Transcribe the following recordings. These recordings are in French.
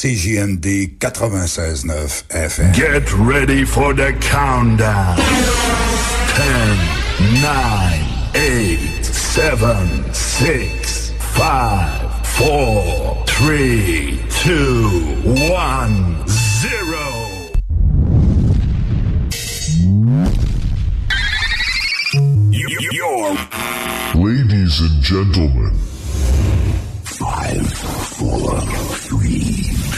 CJMD 96.9 FM. Get ready for the countdown. 10, 9, 8, 7, 6, 5, 4, 3, 2, 1, 0. You're Ladies and gentlemen, five, four, three, two, one.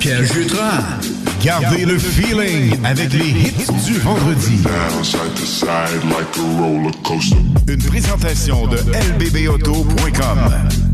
Pierre Jutras. Gardez le feeling avec les hits du vendredi. Une présentation de lbbauto.com.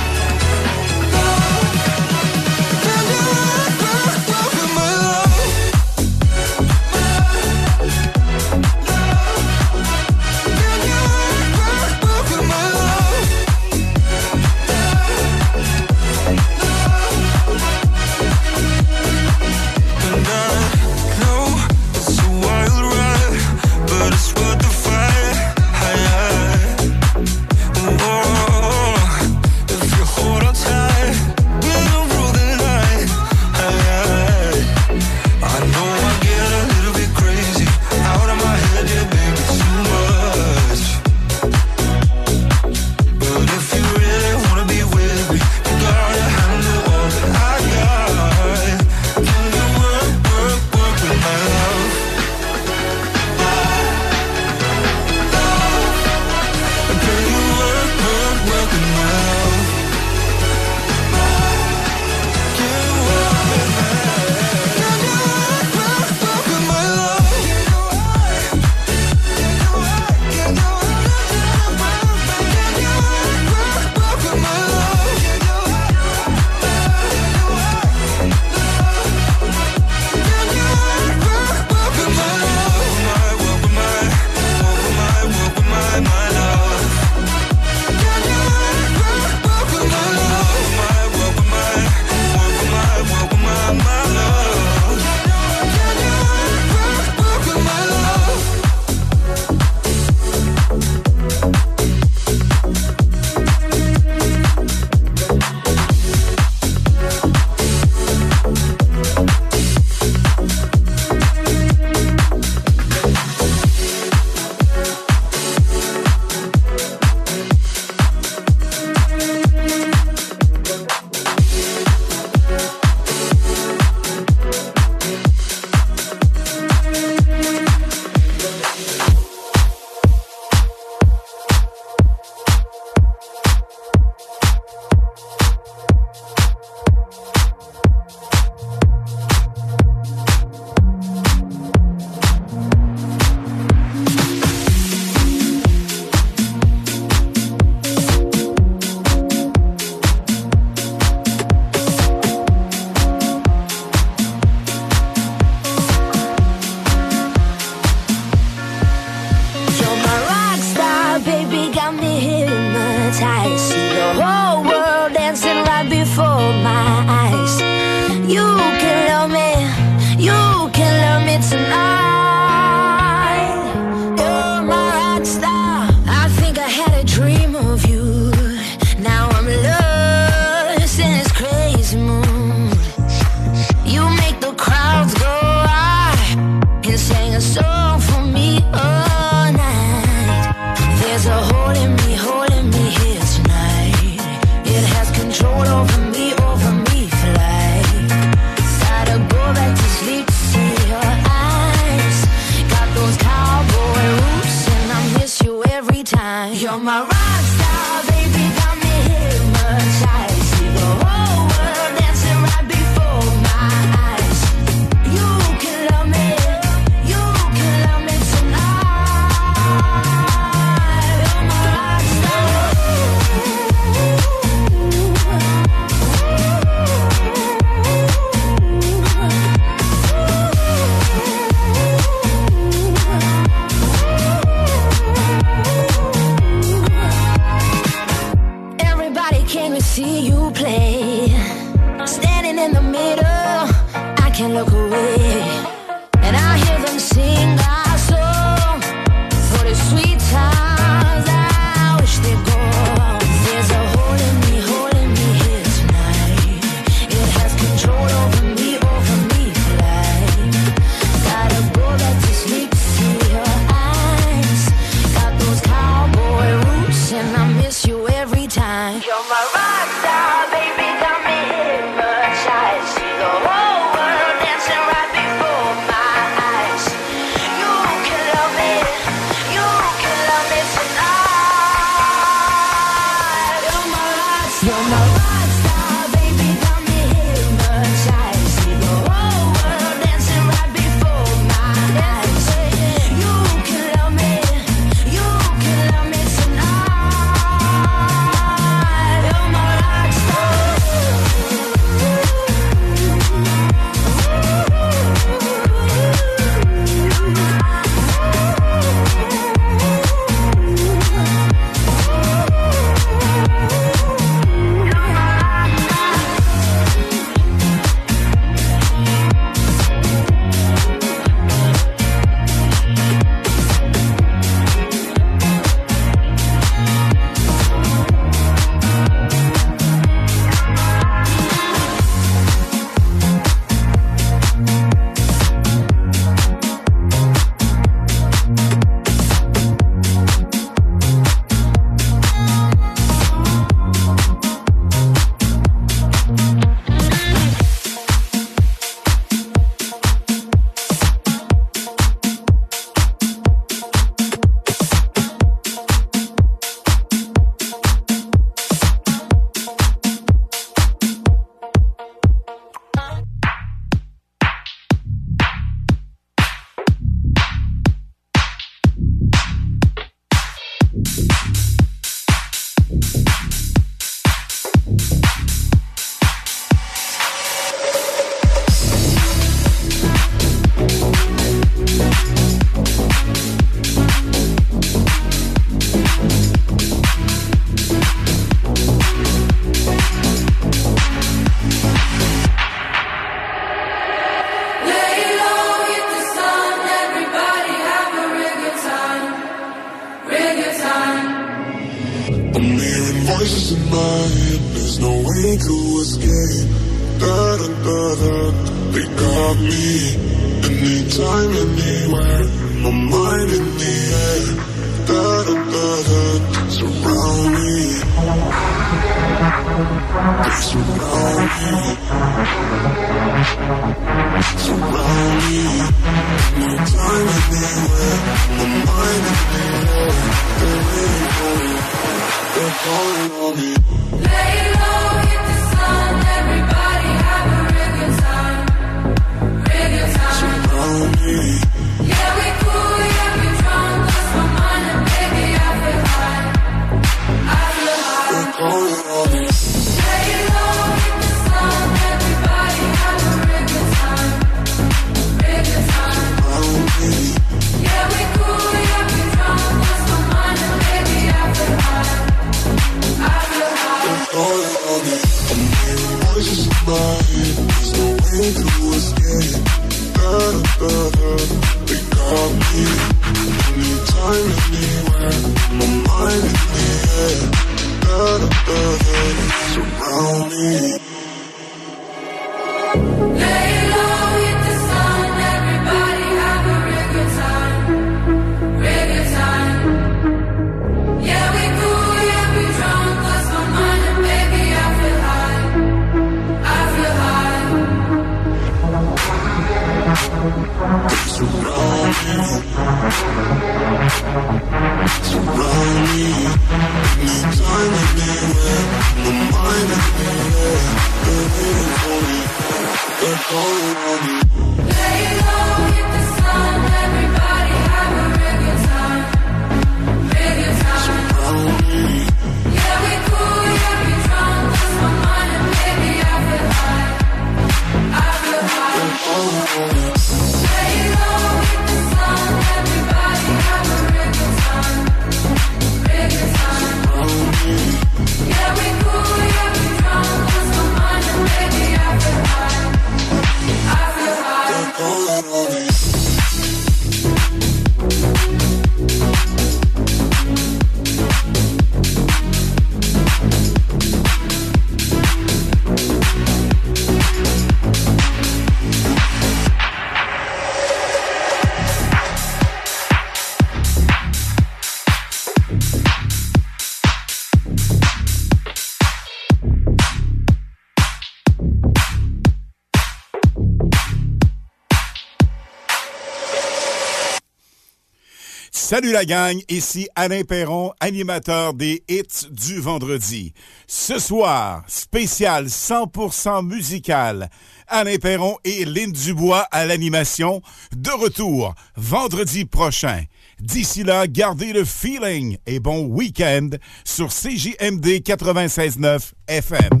Salut la gang, ici Alain Perron, animateur des hits du vendredi. Ce soir, spécial 100% musical. Alain Perron et Lynn Dubois à l'animation. De retour, vendredi prochain. D'ici là, gardez le feeling et bon week-end sur CJMD 96.9 FM.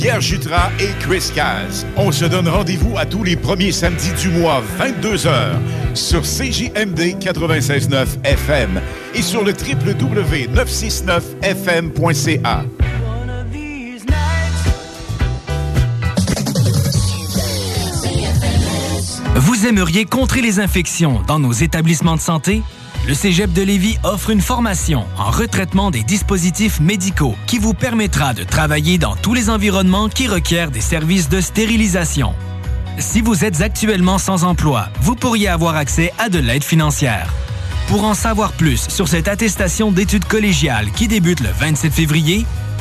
Pierre Jutras et Chris Caz. On se donne rendez-vous à tous les premiers samedis du mois, 22h, sur CJMD 96.9 FM et sur le www.969fm.ca. Vous aimeriez contrer les infections dans nos établissements de santé? Le Cégep de Lévis offre une formation en retraitement des dispositifs médicaux qui vous permettra de travailler dans tous les environnements qui requièrent des services de stérilisation. Si vous êtes actuellement sans emploi, vous pourriez avoir accès à de l'aide financière. Pour en savoir plus sur cette attestation d'études collégiales qui débute le 27 février,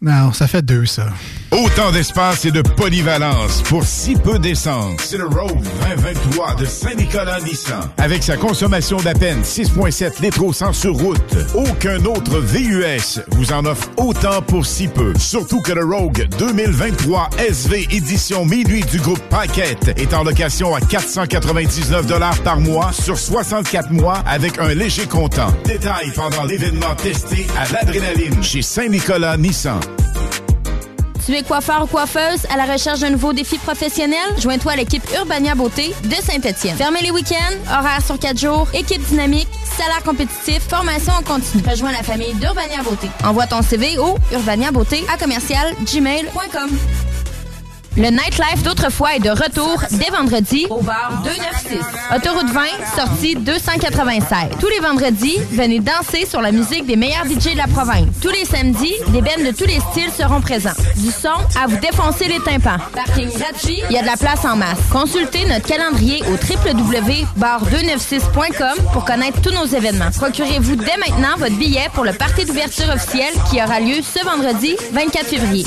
Non, ça fait deux, ça. Autant d'espace et de polyvalence pour si peu d'essence. C'est le Rogue 2023 de Saint-Nicolas Nissan. Avec sa consommation d'à peine 6,7 litres au 100 sur route, aucun autre VUS vous en offre autant pour si peu. Surtout que le Rogue 2023 SV édition minuit du groupe Paquette est en location à 499 par mois sur 64 mois avec un léger comptant. Détail pendant l'événement testé à l'adrénaline chez Saint-Nicolas Nissan. Tu es coiffeur ou coiffeuse à la recherche d'un nouveau défi professionnel? Joins-toi à l'équipe Urbania Beauté de Saint-Étienne. Fermez les week-ends, horaires sur 4 jours, équipe dynamique, salaire compétitif, formation en continu. Rejoins la famille d'Urbania Beauté. Envoie ton CV au urbaniabeauté à commercial gmail.com. Le nightlife d'autrefois est de retour dès vendredi au bar 296. Autoroute 20, sortie 296. Tous les vendredis, venez danser sur la musique des meilleurs DJ de la province. Tous les samedis, des bands de tous les styles seront présents. Du son à vous défoncer les tympans. Parking gratuit, il y a de la place en masse. Consultez notre calendrier au www.bar296.com pour connaître tous nos événements. Procurez-vous dès maintenant votre billet pour le party d'ouverture officiel qui aura lieu ce vendredi 24 février.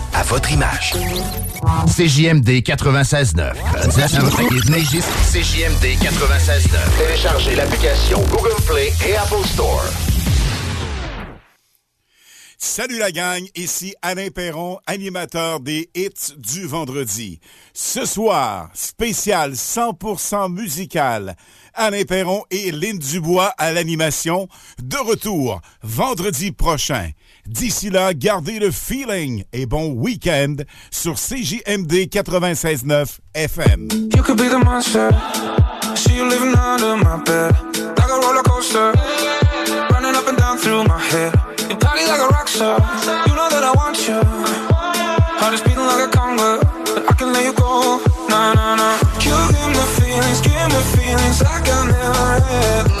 à votre image. CJMD 96.9. CJMD 96.9. Téléchargez l'application Google Play et Apple Store. Salut la gang, ici Alain Perron, animateur des hits du vendredi. Ce soir, spécial 100% musical. Alain Perron et Lynn Dubois à l'animation. De retour vendredi prochain. D'ici là, gardez le feeling et bon week-end sur CJMD 96.9 FM. You could be the monster. See you living under my bed. Like a roller coaster. Running up and down through my head. You party like a rock star. You know that I want you. Heart is beating like a conga. I can let you go. Nah, nah, nah. You give me feelings, give me feelings like I never had.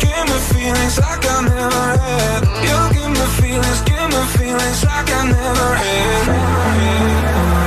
Give me feelings like I never had. You give me feelings, give me feelings like I never had. You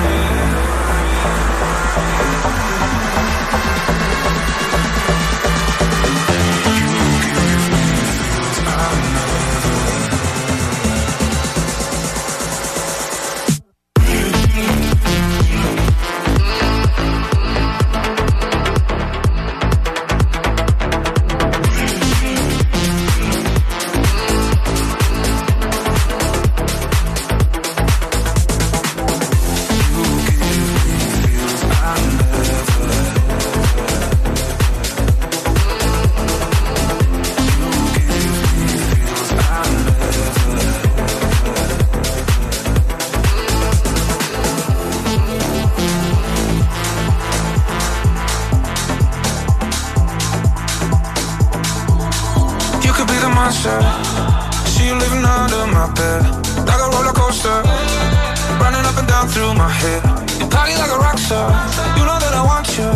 star. You know that I want you.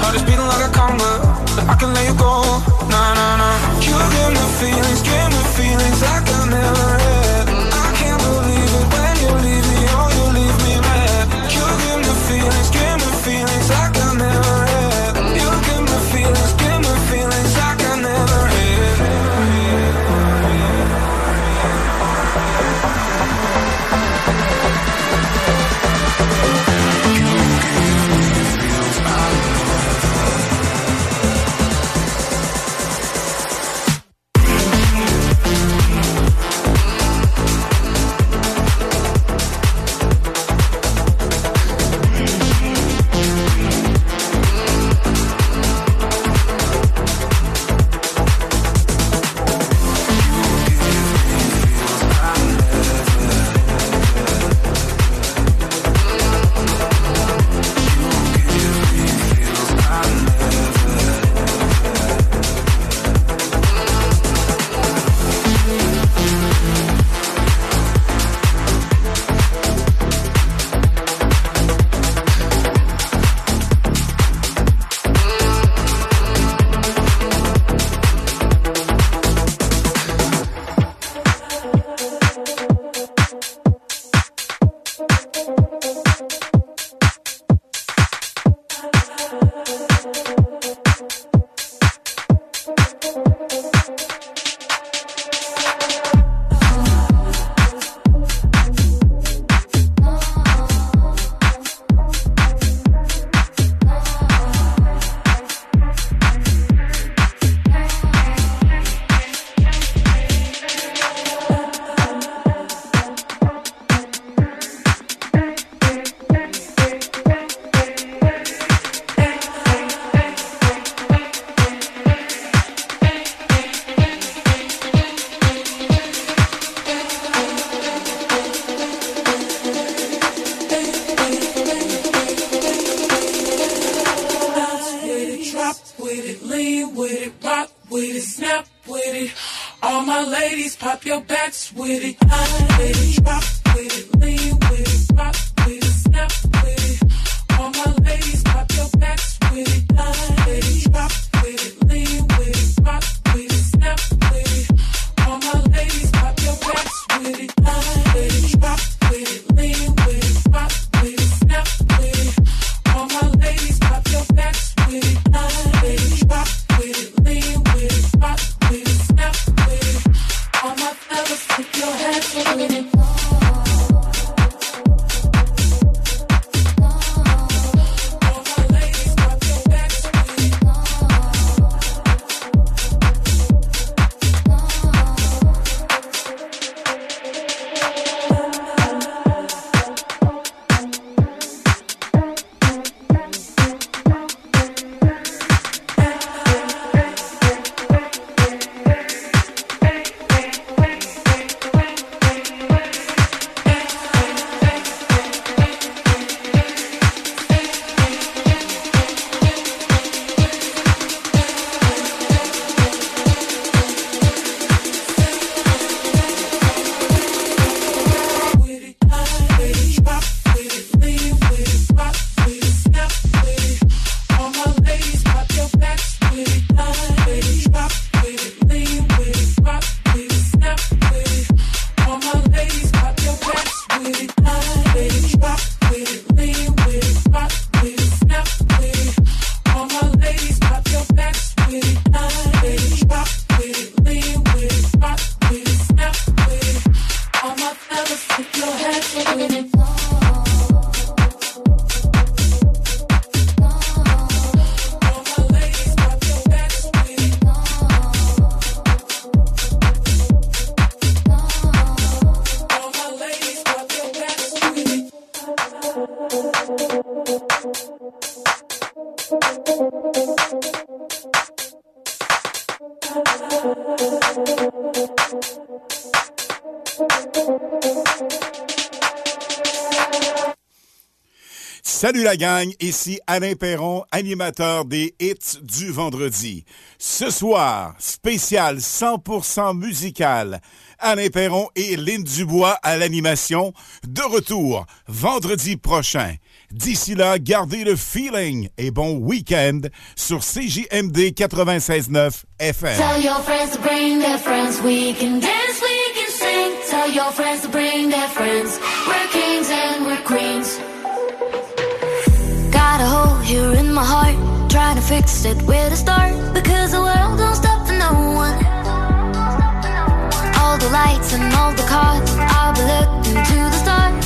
Heart is beating like a conga. I can let you go. Nah, nah, nah. You give me feelings, give me feelings like I never la gang, ici Alain Perron, animateur des hits du vendredi. Ce soir, spécial 100% musical. Alain Perron et Lynn Dubois à l'animation. De retour vendredi prochain. D'ici là, gardez le feeling et bon week-end sur CJMD 96.9 FM. Tell your friends to bring their friends. We're kings and we're queens. Got a hole here in my heart, trying to fix it. Where to start? Because the world don't stop for no one. All the lights and all the cars, I'll be looking to the stars.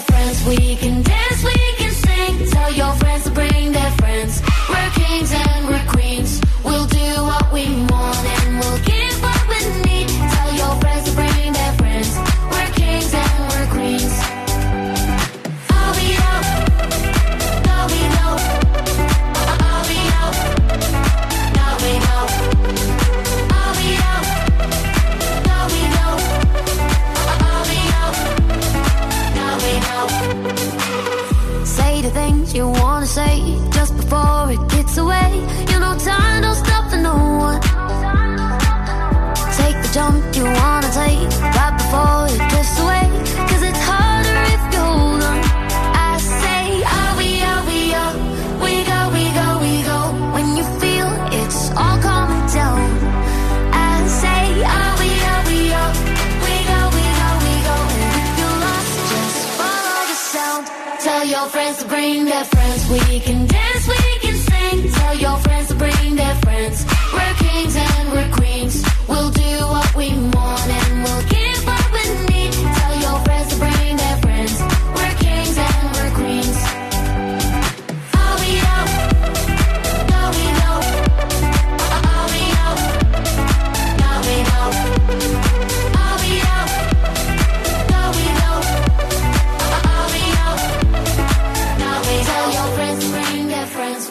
friends, we can dance, we can sing. Tell your friends. you wanna say just before it gets away. You know time don't stop for no one. Take the jump you wanna take right before it. friends to bring their friends. We can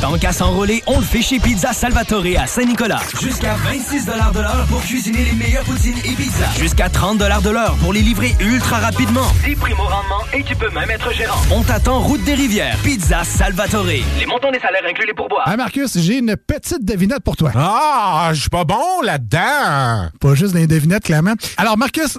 Tant qu'à s'enrôler, on le fait chez Pizza Salvatore à Saint-Nicolas. Jusqu'à 26 de l'heure pour cuisiner les meilleures poutines et pizzas. Jusqu'à 30 de l'heure pour les livrer ultra rapidement. 10 primes au rendement et tu peux même être gérant. On t'attend route des rivières. Pizza Salvatore. Les montants des salaires inclus les pourboires. Ah, Marcus, j'ai une petite devinette pour toi. Ah, je suis pas bon là-dedans. Pas juste des devinettes, clairement. Alors, Marcus,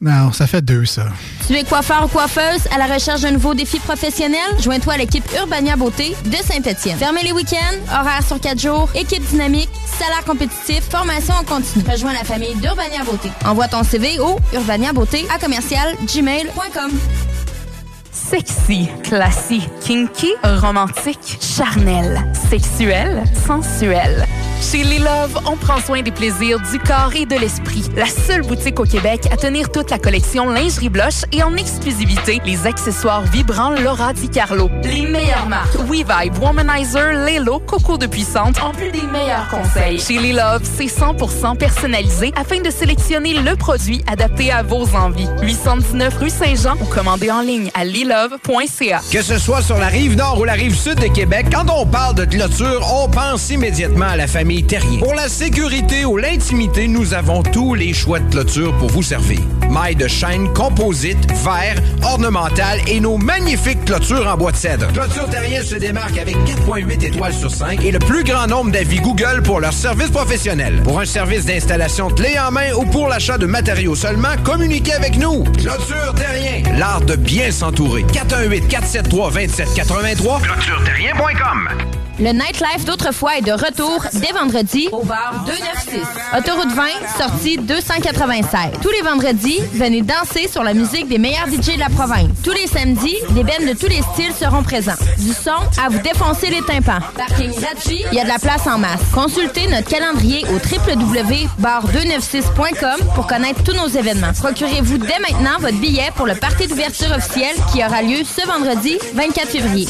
Non, ça fait deux, ça. Tu es coiffeur ou coiffeuse à la recherche d'un nouveau défi professionnel? Joins-toi à l'équipe Urbania Beauté de Saint-Étienne. Fermez les week-ends, horaires sur 4 jours, équipe dynamique, salaire compétitif, formation en continu. Rejoins la famille d'Urbania Beauté. Envoie ton CV au urbaniabeauté à commercial gmail.com. Sexy, classique, kinky, romantique, charnel, sexuel, sensuel. Chez Les Love, on prend soin des plaisirs du corps et de l'esprit. La seule boutique au Québec à tenir toute la collection lingerie blush et en exclusivité les accessoires vibrants Laura Di Carlo. Les meilleures marques WeVibe, Womanizer, Lelo, Coco de Puissante, en plus des meilleurs conseils. Chez Les Love, c'est 100% personnalisé afin de sélectionner le produit adapté à vos envies. 819 rue Saint-Jean ou commandez en ligne à lilove.ca. Que ce soit sur la rive nord ou la rive sud de Québec, quand on parle de clôture, on pense immédiatement à la famille Pour la sécurité ou l'intimité, nous avons tous les choix de clôture pour vous servir. Mailles de chaîne, composite, verre, ornemental et nos magnifiques clôtures en bois de cèdre. Clôture Terrien se démarque avec 4.8 étoiles sur 5 et le plus grand nombre d'avis Google pour leur service professionnel. Pour un service d'installation clé en main ou pour l'achat de matériaux seulement, communiquez avec nous. Clôture Terrien, l'art de bien s'entourer. 418 473 2783 clôtureterrien.com Le nightlife d'autrefois est de retour dès au bar 296. Autoroute 20, sortie 296. Tous les vendredis, venez danser sur la musique des meilleurs DJ de la province. Tous les samedis, des bands de tous les styles seront présents. Du son à vous défoncer les tympans. Parking gratuit, il y a de la place en masse. Consultez notre calendrier au www.bar296.com pour connaître tous nos événements. Procurez-vous dès maintenant votre billet pour le party d'ouverture officiel qui aura lieu ce vendredi 24 février.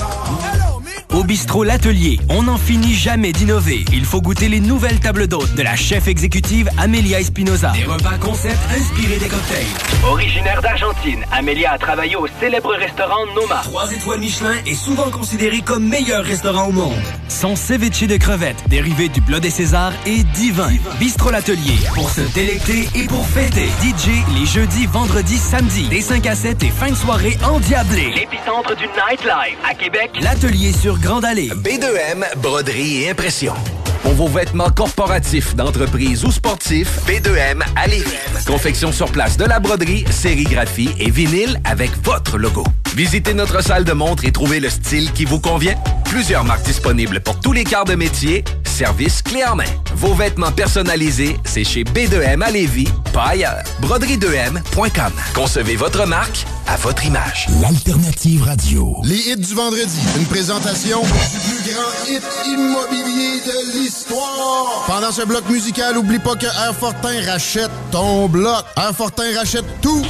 Au bistrot L'Atelier, on n'en finit jamais d'innover. Il faut goûter les nouvelles tables d'hôtes de la chef exécutive Amelia Espinoza. Des repas concept inspirés des cocktails. Originaire d'Argentine, Amelia a travaillé au célèbre restaurant Noma. Trois étoiles Michelin est souvent considéré comme meilleur restaurant au monde. Son ceviche de crevettes, dérivé du Bleu des Césars, est divin. Bistrot L'Atelier, pour se délecter et pour fêter. DJ les jeudis, vendredis, samedis, des 5 à 7 et fin de soirée endiablée. L'épicentre du nightlife à Québec. L'Atelier sur Grande Allée. B2M, broderie et impression. Pour vêtements corporatifs, d'entreprise ou sportifs, B2M à Lévis. Confection sur place de la broderie, sérigraphie et vinyle avec votre logo. Visitez notre salle de montre et trouvez le style qui vous convient. Plusieurs marques disponibles pour tous les quarts de métier. Service clé en main. Vos vêtements personnalisés, c'est chez B2M à Lévis, pas ailleurs. Broderie2M.com. Concevez votre marque à votre image. L'alternative radio. Les hits du vendredi. Une présentation du plus grand hit immobilier de l'histoire. Pendant ce bloc musical, oublie pas que Airfortin rachète ton bloc. Airfortin rachète tout.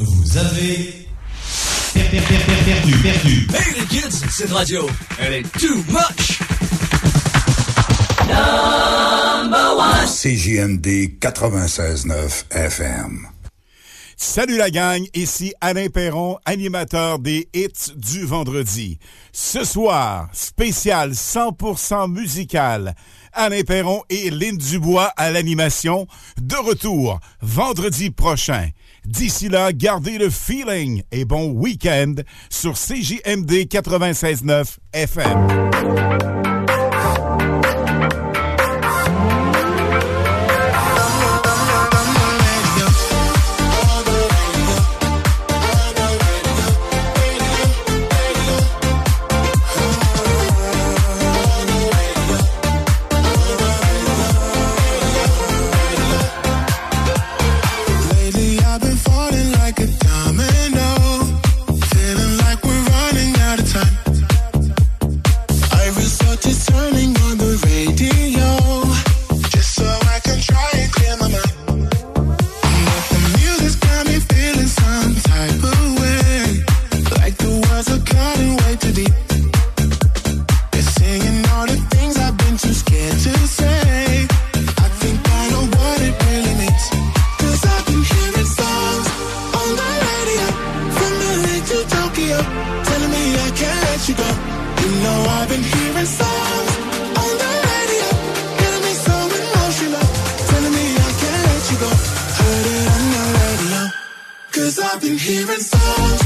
Vous avez perdu, perdu, perdu. Hey les kids, cette radio, elle est too much! CJMD 96.9 FM. Salut la gang, ici Alain Perron, animateur des hits du vendredi. Ce soir, spécial 100% musical. Alain Perron et Lynn Dubois à l'animation. De retour vendredi prochain. D'ici là, gardez le feeling et bon week-end sur CJMD 96.9 FM. Cause I've been hearing songs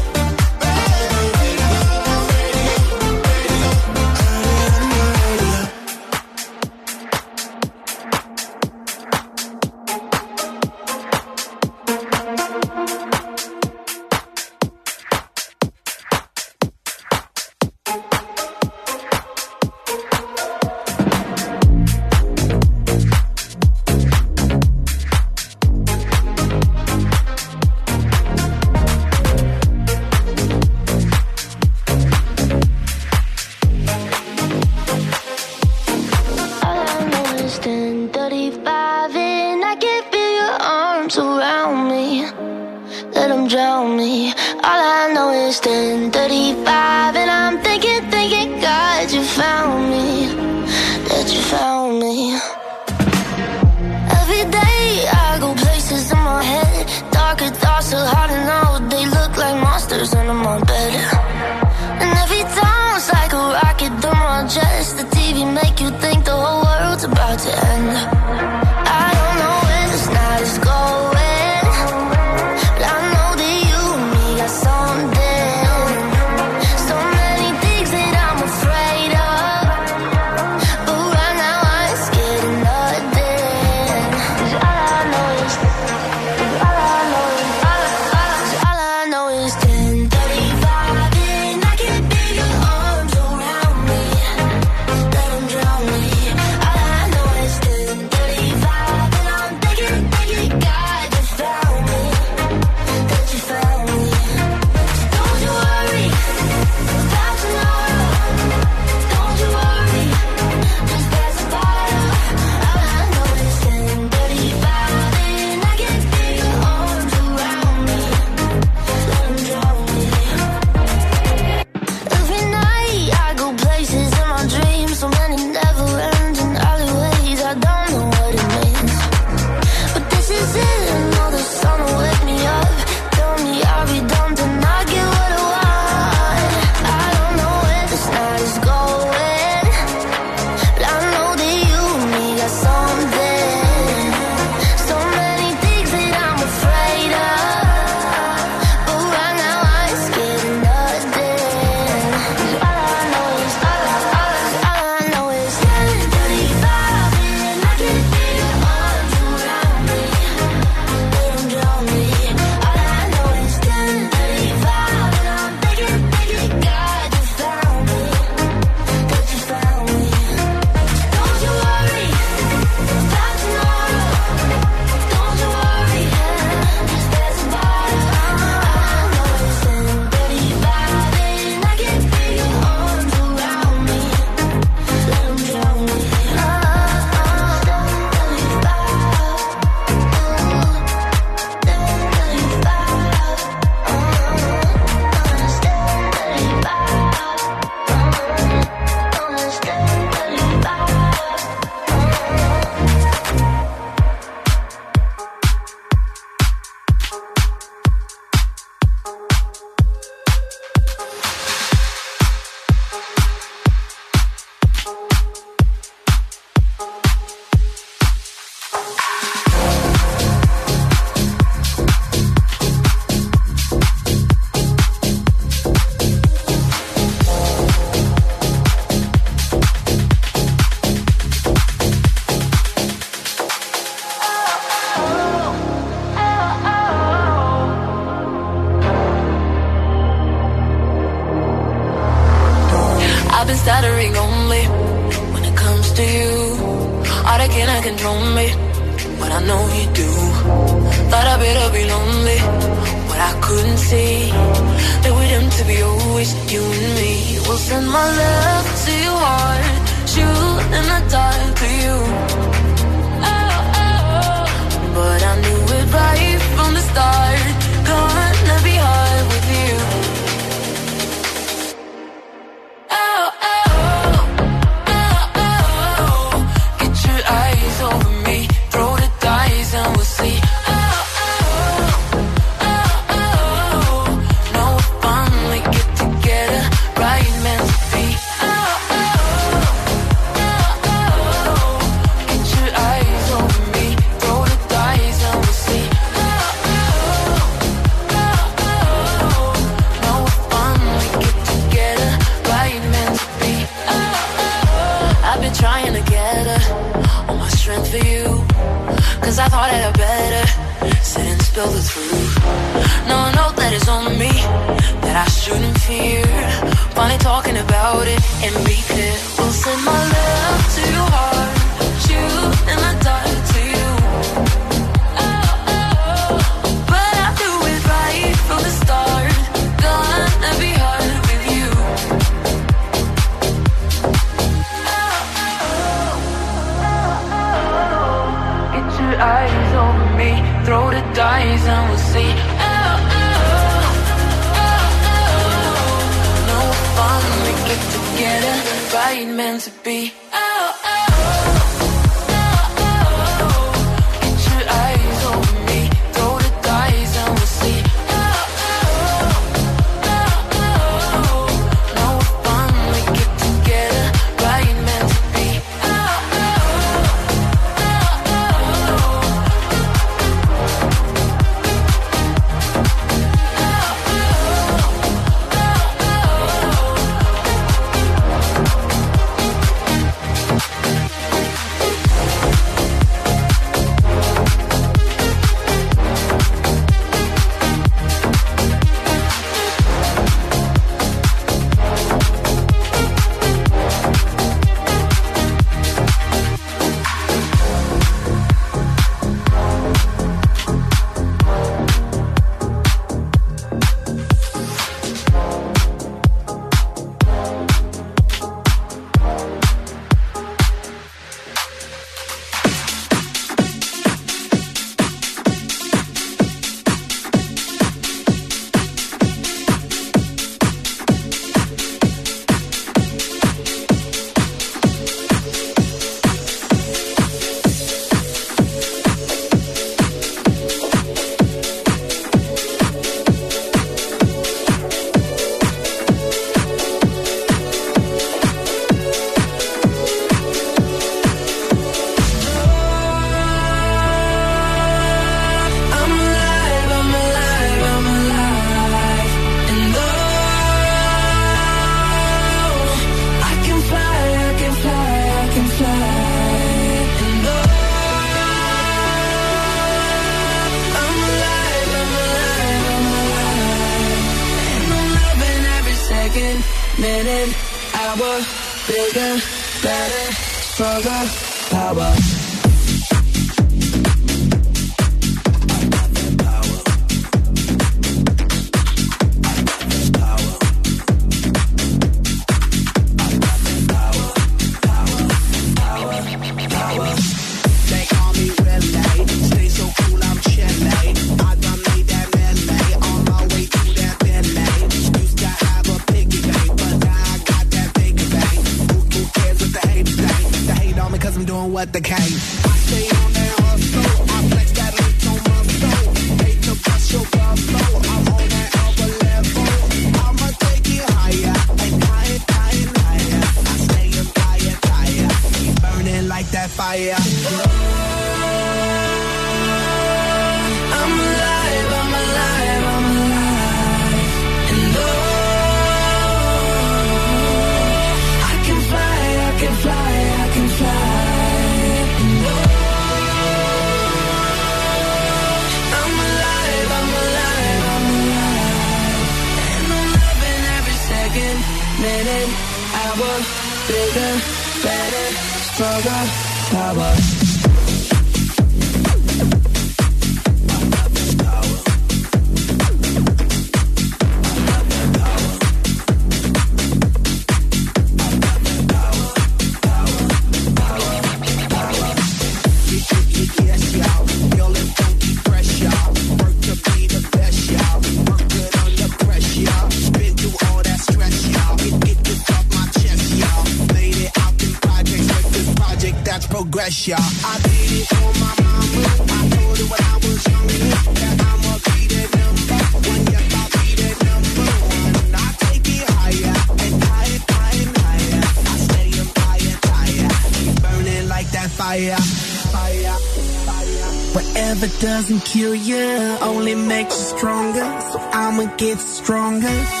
gets stronger.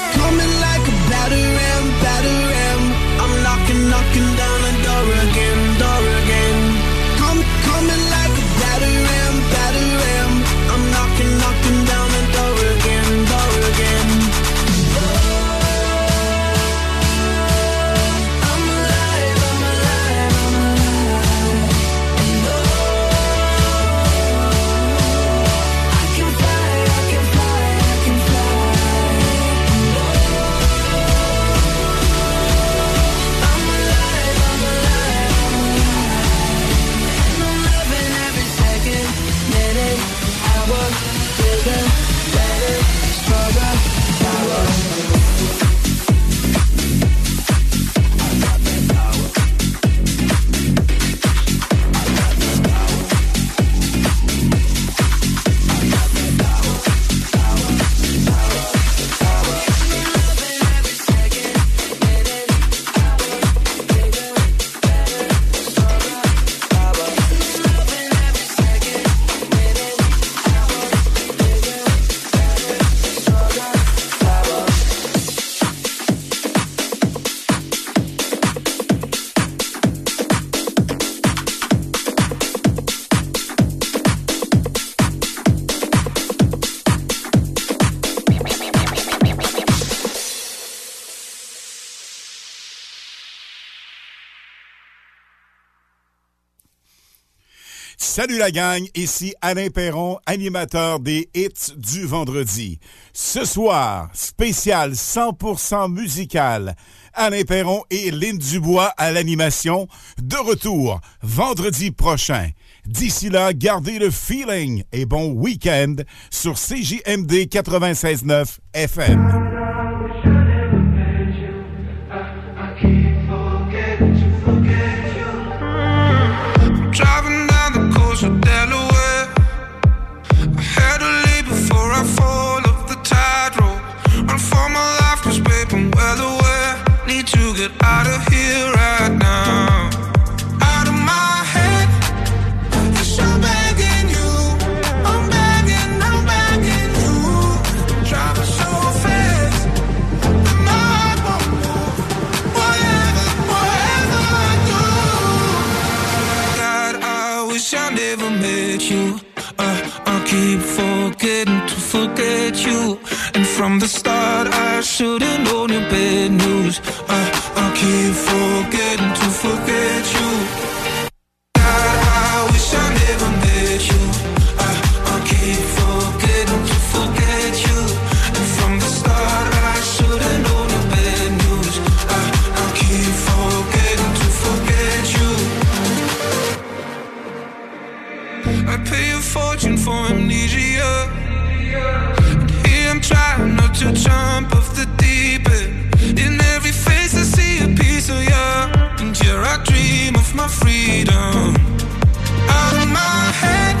Salut la gang, ici Alain Perron, animateur des hits du vendredi. Ce soir, spécial 100% musical. Alain Perron et Lynn Dubois à l'animation. De retour vendredi prochain. D'ici là, gardez le feeling et bon week-end sur CJMD 96.9 FM. Get out of here right now. Out of my head. Yes, I'm begging you. I'm begging, I'm begging you. Driving so fast. that my heart won't move. Whatever, whatever I do. God, I wish I never met you. Uh, I keep forgetting to forget you. From the start, I should've known your bad news. Uh, I keep forgetting to forget you. God, I wish I never met you. Uh, I keep forgetting to forget you. And from the start, I should've known your bad news. Uh, I keep forgetting to forget you. I pay a fortune for amnesia. To jump off the deep end. In every face I see a piece of you. And here I dream of my freedom. Out of my head,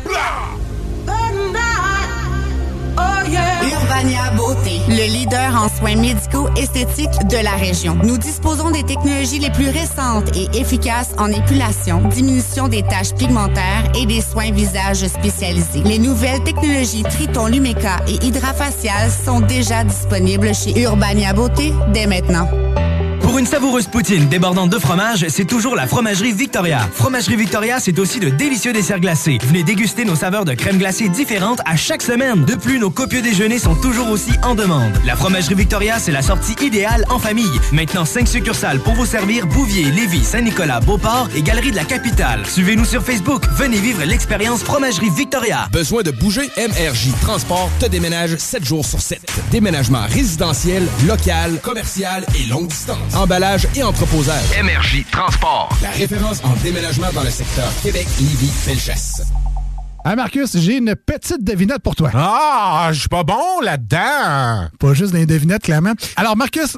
Le leader en soins médicaux esthétiques de la région. Nous disposons des technologies les plus récentes et efficaces en épilation, diminution des taches pigmentaires et des soins visage spécialisés. Les nouvelles technologies Triton Lumeca et Hydrafacial sont déjà disponibles chez Urbania Beauté dès maintenant. Une savoureuse poutine débordante de fromage, c'est toujours la Fromagerie Victoria. Fromagerie Victoria, c'est aussi de délicieux desserts glacés. Venez déguster nos saveurs de crème glacée différentes à chaque semaine. De plus, nos copieux déjeuners sont toujours aussi en demande. La Fromagerie Victoria, c'est la sortie idéale en famille. Maintenant, 5 succursales pour vous servir Bouvier, Lévis, Saint-Nicolas, Beauport et Galerie de la Capitale. Suivez-nous sur Facebook. Venez vivre l'expérience Fromagerie Victoria. Besoin de bouger? MRJ Transport te déménage 7 jours sur 7. Déménagement résidentiel, local, commercial et longue distance. Emballage et entreposage. MRJ Transport. La référence en déménagement dans le secteur Québec, Lévis, Felchasse. Ah, Marcus, j'ai une petite devinette pour toi. Ah, je suis pas bon là-dedans. Pas juste des devinettes, clairement. Alors, Marcus,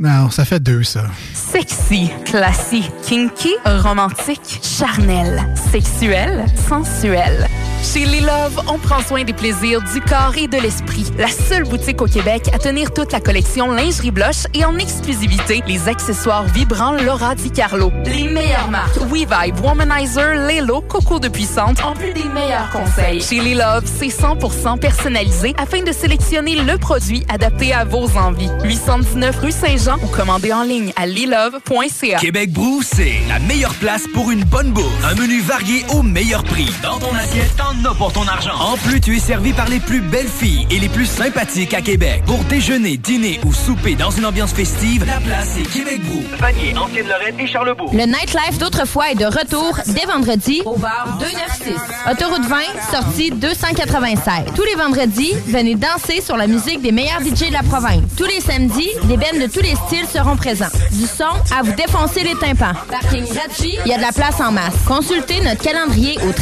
Non, ça fait deux, ça. Sexy, classique, kinky, romantique, charnel, sexuel, sensuel. Chez Les Love, on prend soin des plaisirs du corps et de l'esprit. La seule boutique au Québec à tenir toute la collection lingerie blush et en exclusivité les accessoires vibrants Laura Di Carlo. Les meilleures marques WeVibe, Womanizer, Lelo, Coco de Puissante, en plus des meilleurs conseils. Chez Les Love, c'est 100% personnalisé afin de sélectionner le produit adapté à vos envies. 819 rue Saint-Jean ou commandez en ligne à lilove.ca. Québec Brou, c'est la meilleure place pour une bonne bouffe. Un menu varié au meilleur prix. Dans ton assiette, pour ton argent. En plus, tu es servi par les plus belles filles et les plus sympathiques à Québec. Pour déjeuner, dîner ou souper dans une ambiance festive, la place est Québec Brou. Vanier, Ancienne-Lorraine et Charlebourg. Le nightlife d'autrefois est de retour dès vendredi au bar 296. Autoroute 20, sortie 296. Tous les vendredis, venez danser sur la musique des meilleurs DJ de la province. Tous les samedis, des bands de tous les styles seront présents. Du son à vous défoncer les tympans. Parking gratuit, il y a de la place en masse. Consultez notre calendrier au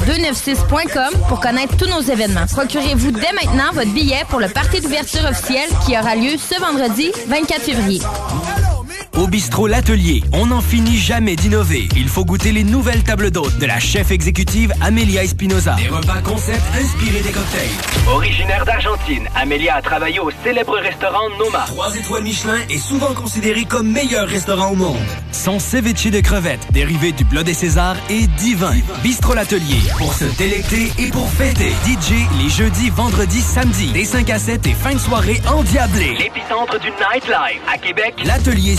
www.bar296.com pour connaître tous nos événements. Procurez-vous dès maintenant votre billet pour le party d'ouverture officiel qui aura lieu ce vendredi 24 février. Au bistrot L'Atelier, on n'en finit jamais d'innover. Il faut goûter les nouvelles tables d'hôtes de la chef exécutive Amelia Espinoza. Des repas concept inspirés des cocktails. Originaire d'Argentine, Amélia a travaillé au célèbre restaurant Noma. Trois étoiles Michelin est souvent considéré comme meilleur restaurant au monde. Son ceviche de crevettes, dérivé du bleu des Césars, est divin. Bistrot L'Atelier, pour se délecter et pour fêter. DJ les jeudis, vendredis, samedis, des 5 à 7 et fin de soirée endiablée. L'épicentre du nightlife à Québec. L'Atelier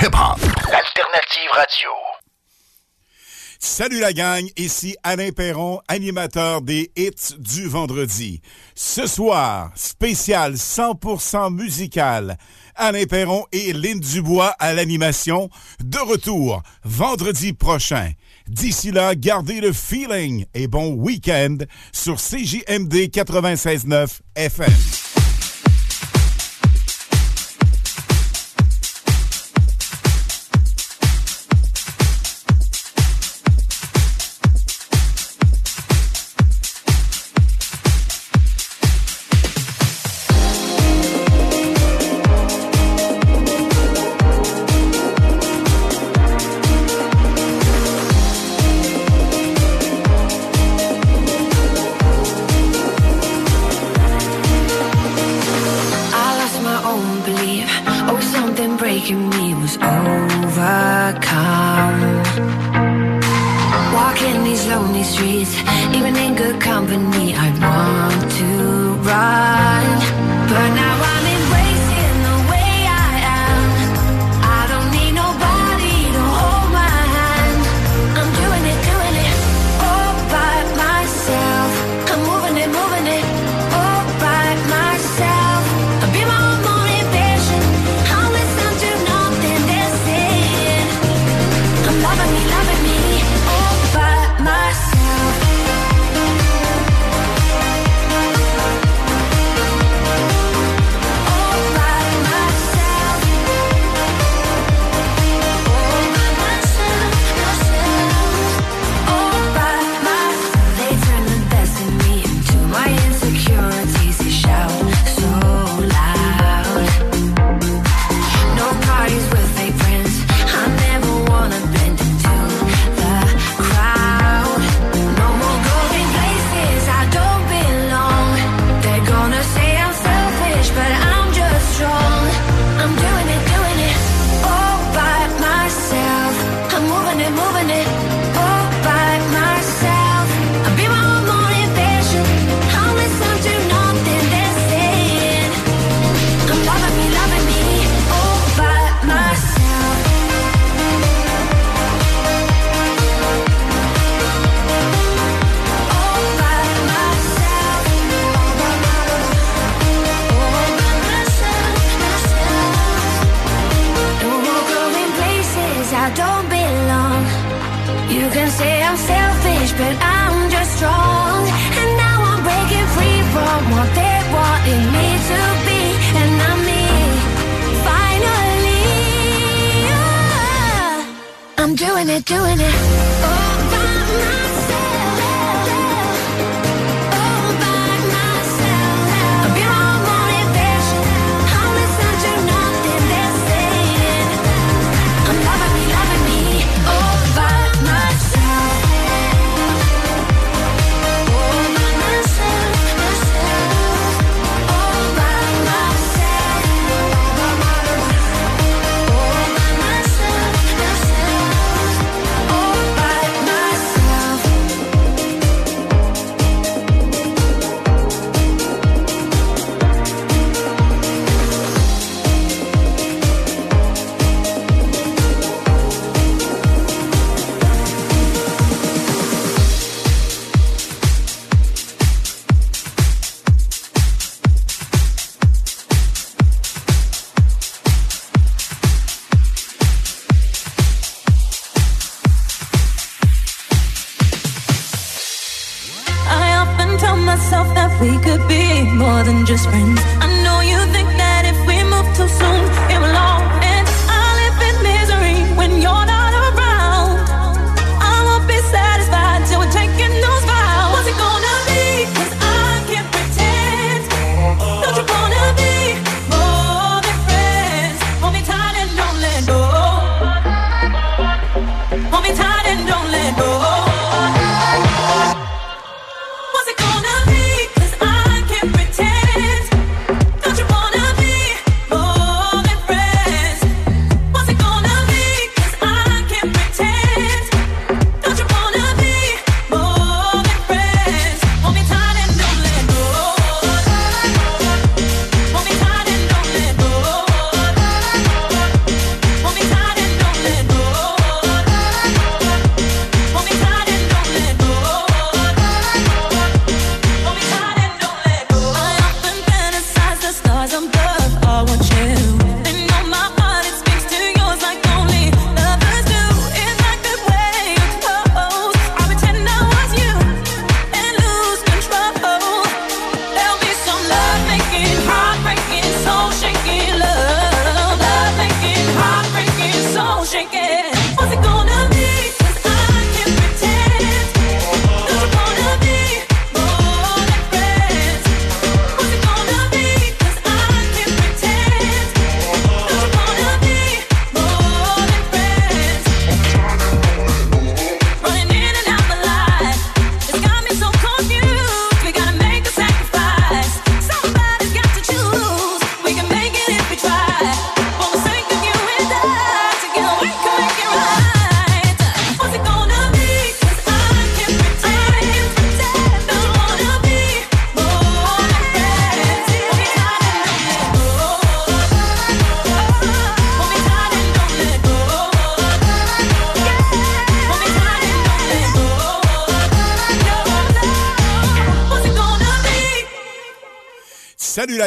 Hip-hop. Alternative Radio. Salut la gang, ici Alain Perron, animateur des hits du vendredi. Ce soir, spécial 100% musical. Alain Perron et Lynn Dubois à l'animation. De retour vendredi prochain. D'ici là, gardez le feeling et bon week-end sur CJMD 96.9 FM.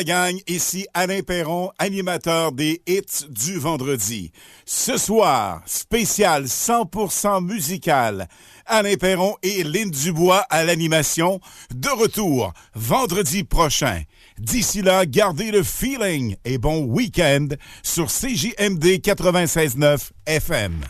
la ici Alain Perron, animateur des hits du vendredi. Ce soir, spécial 100% musical. Alain Perron et Lynn Dubois à l'animation. De retour, vendredi prochain. D'ici là, gardez le feeling et bon week-end sur CJMD 96.9 FM.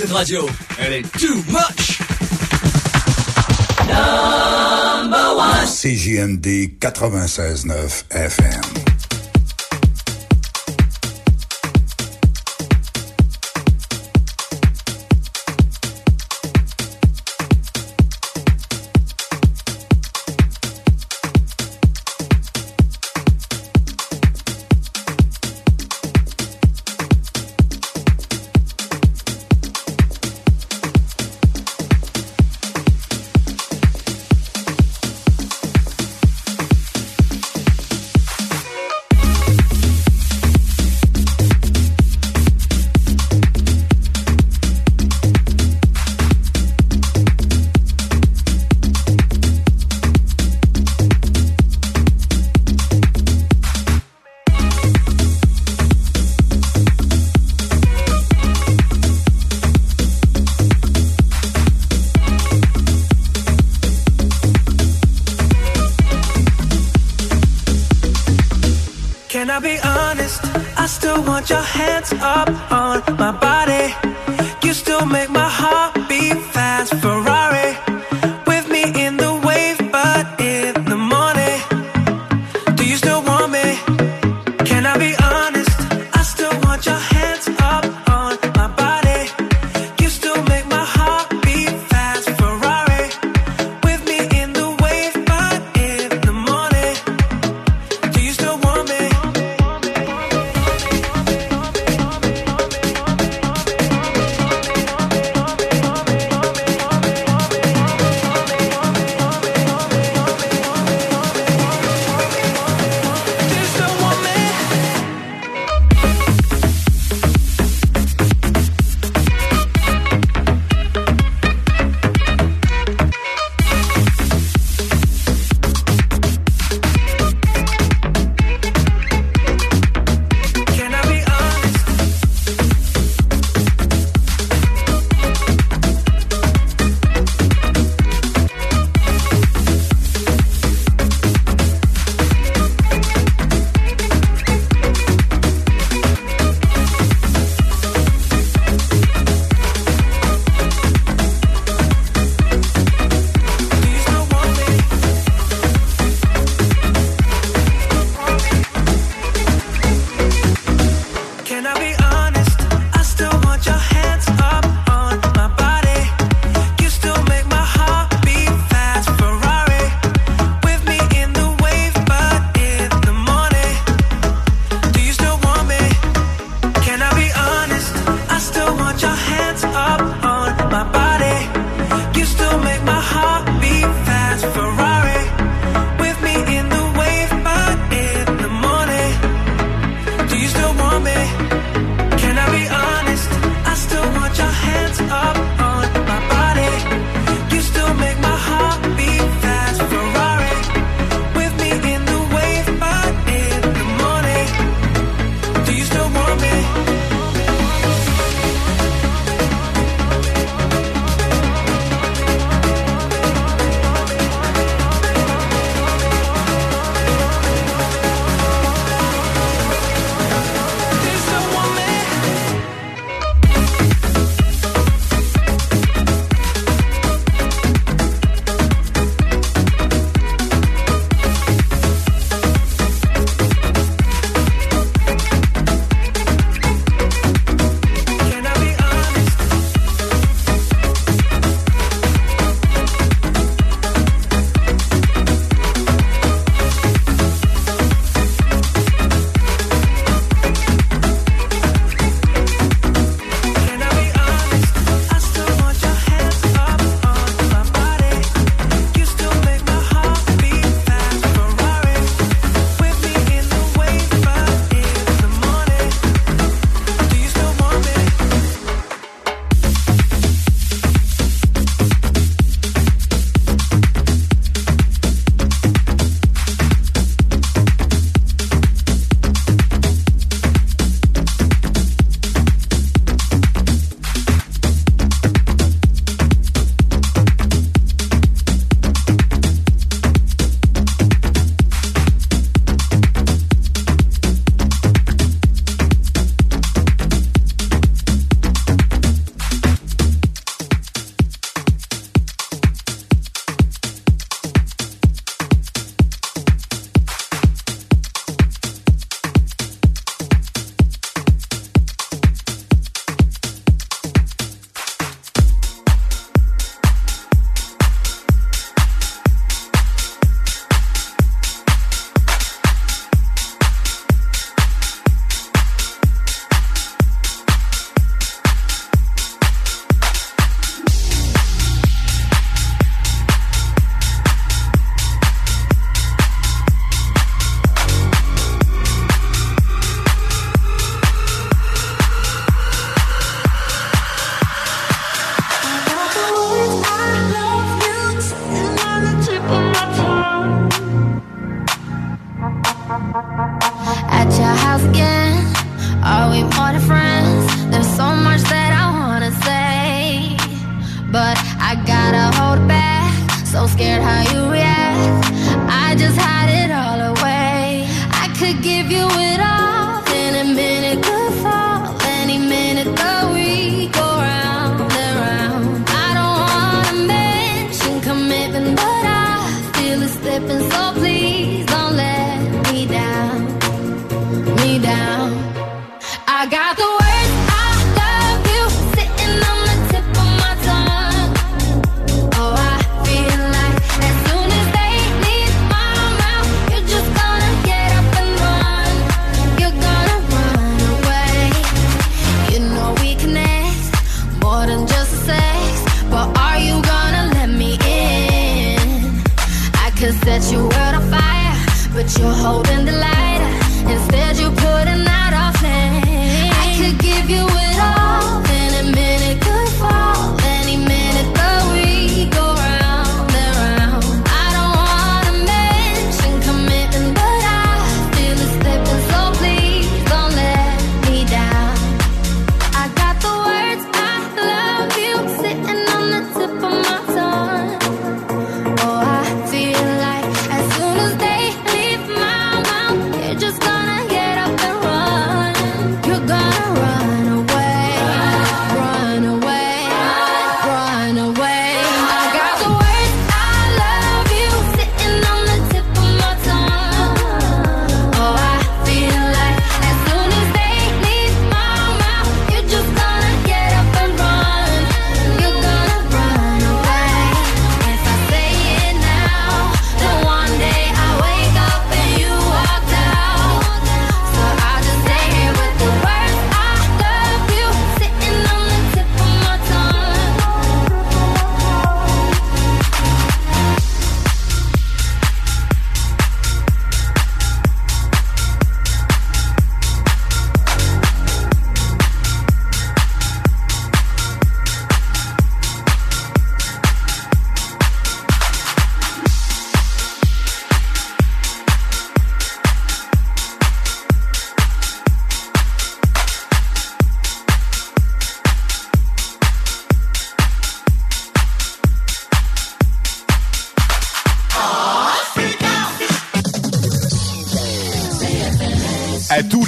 Cette radio, elle est too much. Number one. CJMD 96.9 FM.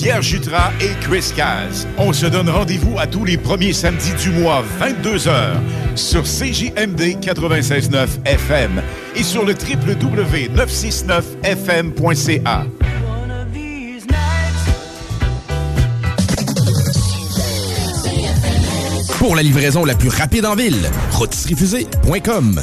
Pierre Jutras et Chris Caz. On se donne rendez-vous à tous les premiers samedis du mois, 22h, sur CJMD 96.9 FM et sur le www.969fm.ca. Pour la livraison la plus rapide en ville, rotisseriefusée.com.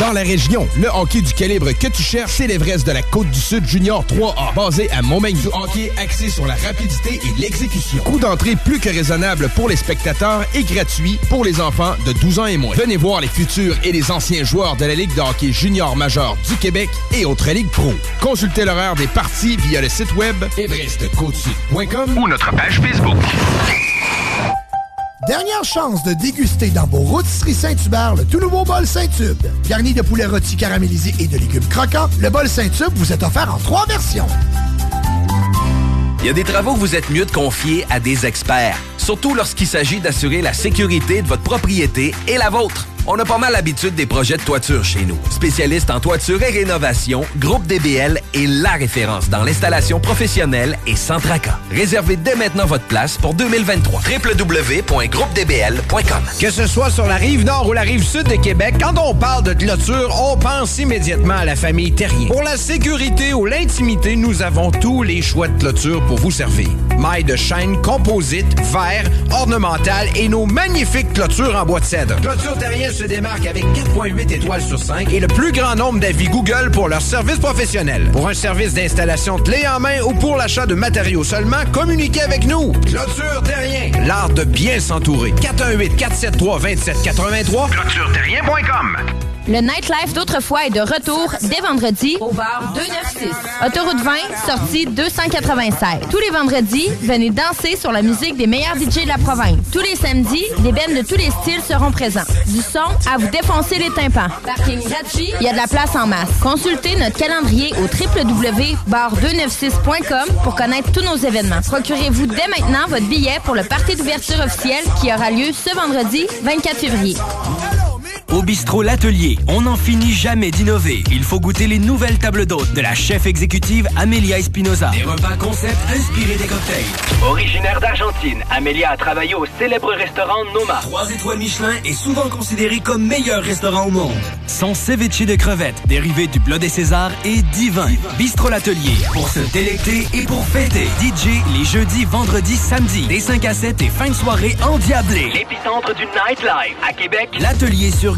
Dans la région, le hockey du calibre que tu cherches, c'est l'Everest de la Côte-du-Sud Junior 3A. Basé à Montmagny, du hockey axé sur la rapidité et l'exécution. Coût d'entrée plus que raisonnable pour les spectateurs et gratuit pour les enfants de 12 ans et moins. Venez voir les futurs et les anciens joueurs de la Ligue de hockey junior majeur du Québec et autres ligues pro. Consultez l'horaire des parties via le site web everestcôtesud.com ou notre page Facebook. Dernière chance de déguster dans vos rôtisseries Saint-Hubert le tout nouveau bol Saint-Tube. Garni de poulet rôti caramélisé et de légumes croquants, le bol Saint-Tube vous est offert en trois versions. Il y a des travaux que vous êtes mieux de confier à des experts, surtout lorsqu'il s'agit d'assurer la sécurité de votre propriété et la vôtre. On a pas mal l'habitude des projets de toiture chez nous. Spécialiste en toiture et rénovation, Groupe DBL est la référence dans l'installation professionnelle et sans tracas. Réservez dès maintenant votre place pour 2023. www.groupedbl.com Que ce soit sur la rive nord ou la rive sud de Québec, quand on parle de clôture, on pense immédiatement à la famille Terrien. Pour la sécurité ou l'intimité, nous avons tous les choix de clôture pour vous servir. Mailles de chaîne, composite, verre, ornementale et nos magnifiques clôtures en bois de cèdre. Clôture Terrien se démarque avec 4.8 étoiles sur 5 et le plus grand nombre d'avis Google pour leur service professionnel. Pour un service d'installation clé en main ou pour l'achat de matériaux seulement, communiquez avec nous. Clôture Terrien, l'art de bien s'entourer. 418 473 2783 clôtureterrien.com. Le nightlife d'autrefois est de retour dès vendredi au bar 296. Autoroute 20, sortie 296. Tous les vendredis, venez danser sur la musique des meilleurs DJ de la province. Tous les samedis, des bands de tous les styles seront présents. Du son à vous défoncer les tympans. Parking gratuit, il y a de la place en masse. Consultez notre calendrier au www.bar296.com pour connaître tous nos événements. Procurez-vous dès maintenant votre billet pour le party d'ouverture officiel qui aura lieu ce vendredi 24 février. Au bistrot L'Atelier, on n'en finit jamais d'innover. Il faut goûter les nouvelles tables d'hôtes de la chef exécutive Amelia Espinoza. Des repas concept inspirés des cocktails. Originaire d'Argentine, Amélia a travaillé au célèbre restaurant Noma. Trois étoiles Michelin est souvent considéré comme meilleur restaurant au monde. Son ceviche de crevettes, dérivé du bleu des Césars, est divin. Bistrot L'Atelier, pour se délecter et pour fêter. DJ les jeudis, vendredis, samedis, des 5 à 7 et fin de soirée endiablée. L'épicentre du nightlife à Québec. L'Atelier sur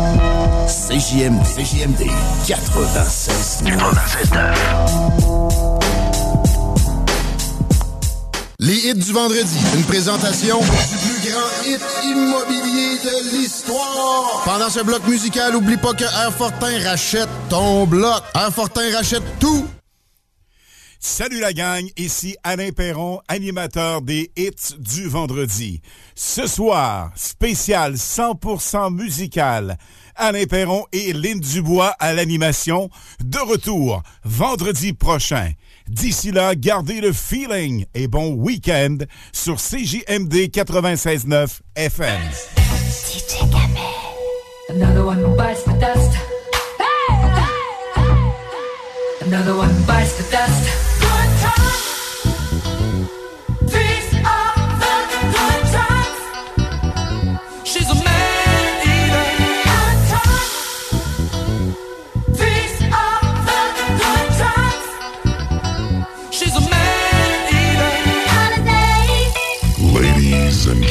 CJMD, CJMD 96. 96 Les hits du vendredi. Une présentation du plus grand hit immobilier de l'histoire. Pendant ce bloc musical, oublie pas que Airfortin rachète ton bloc. Airfortin rachète tout. Salut la gang, ici Alain Perron, animateur des hits du vendredi. Ce soir, spécial 100% musical. Alain Perron et Lynn Dubois à l'animation. De retour vendredi prochain. D'ici là, gardez le feeling et bon week-end sur CJMD 96.9 FM. Another one the dust. Another one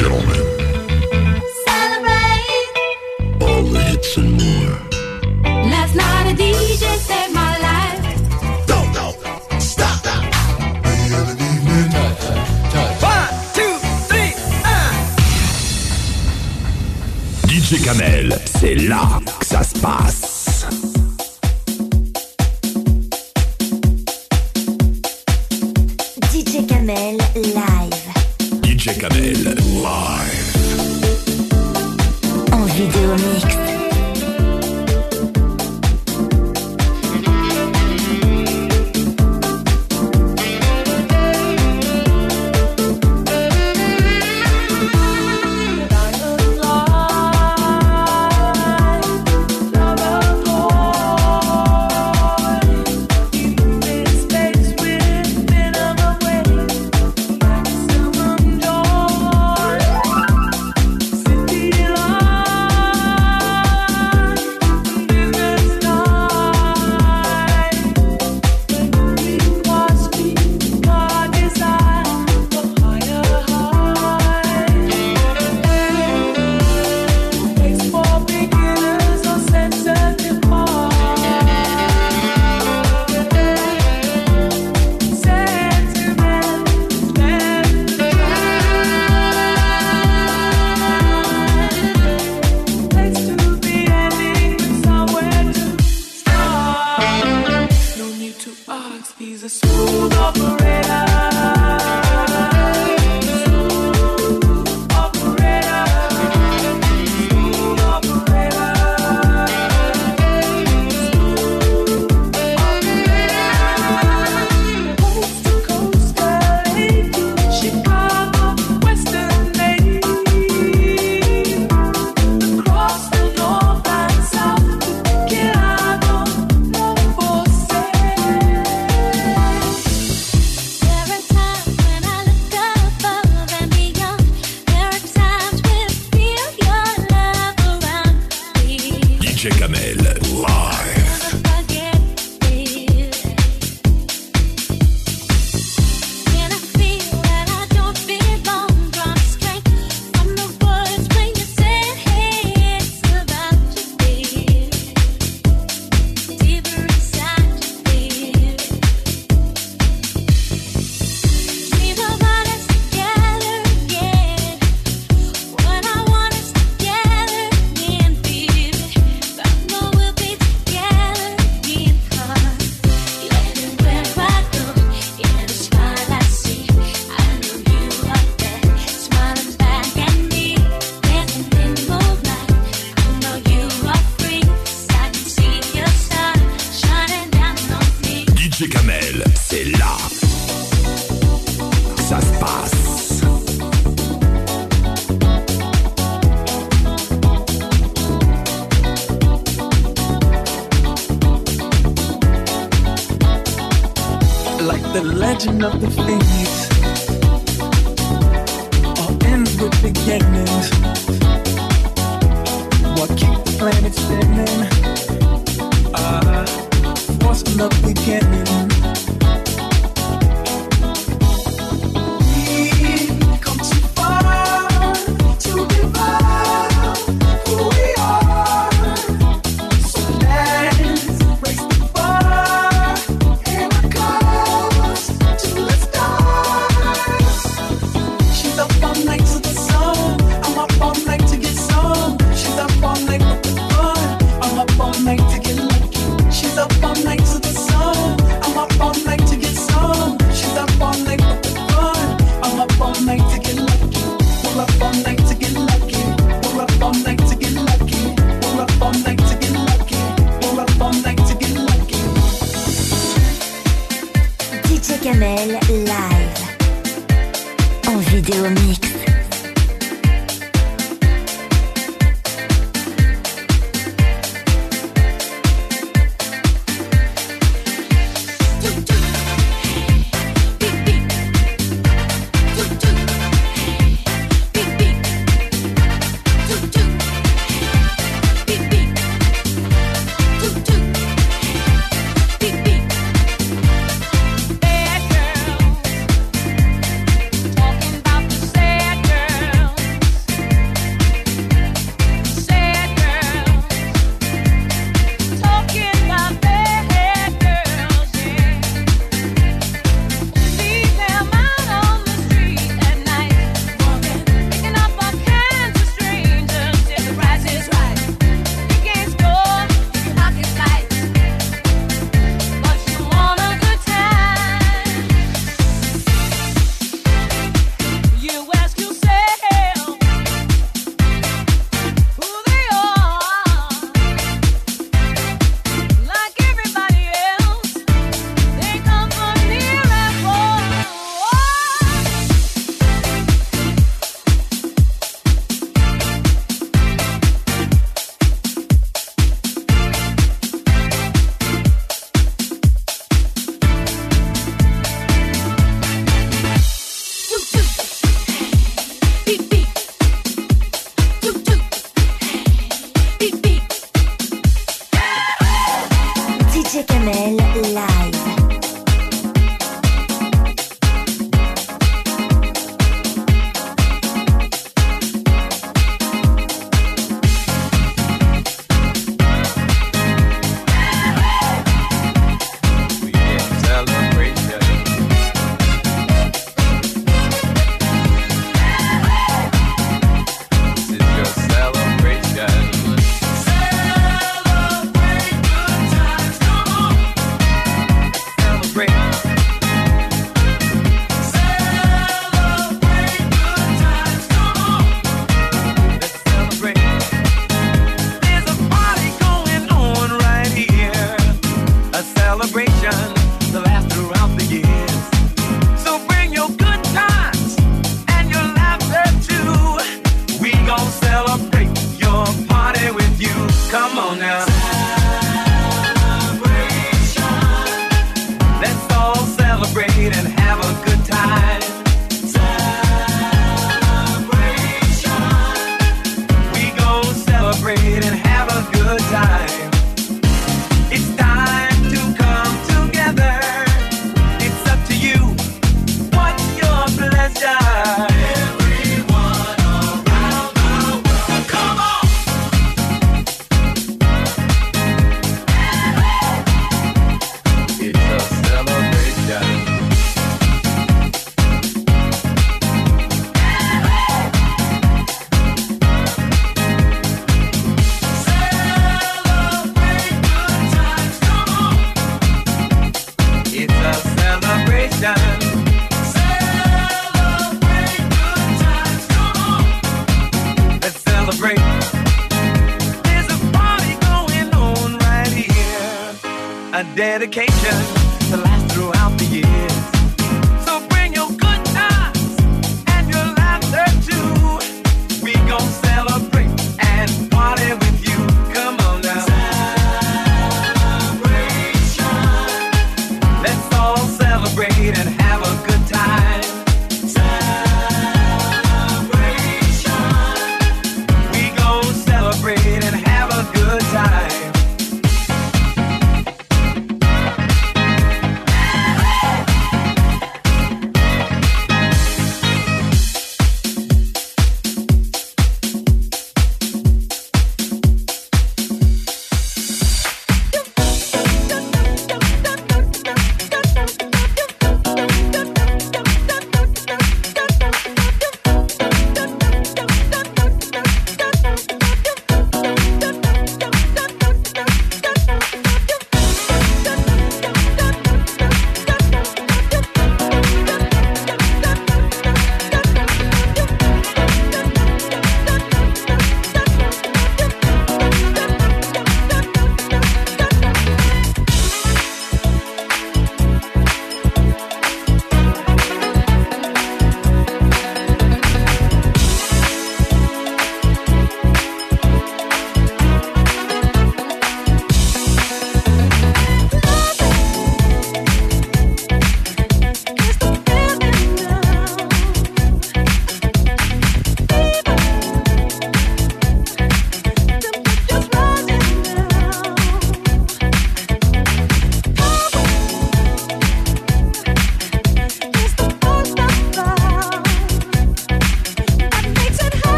gentlemen, Celebrate. all the hits and more. Last night a DJ saved my life. Don't, don't, stop, stop. One, two, three, DJ Kamel, c'est là que ça se passe. Kamel, live. En vidéo.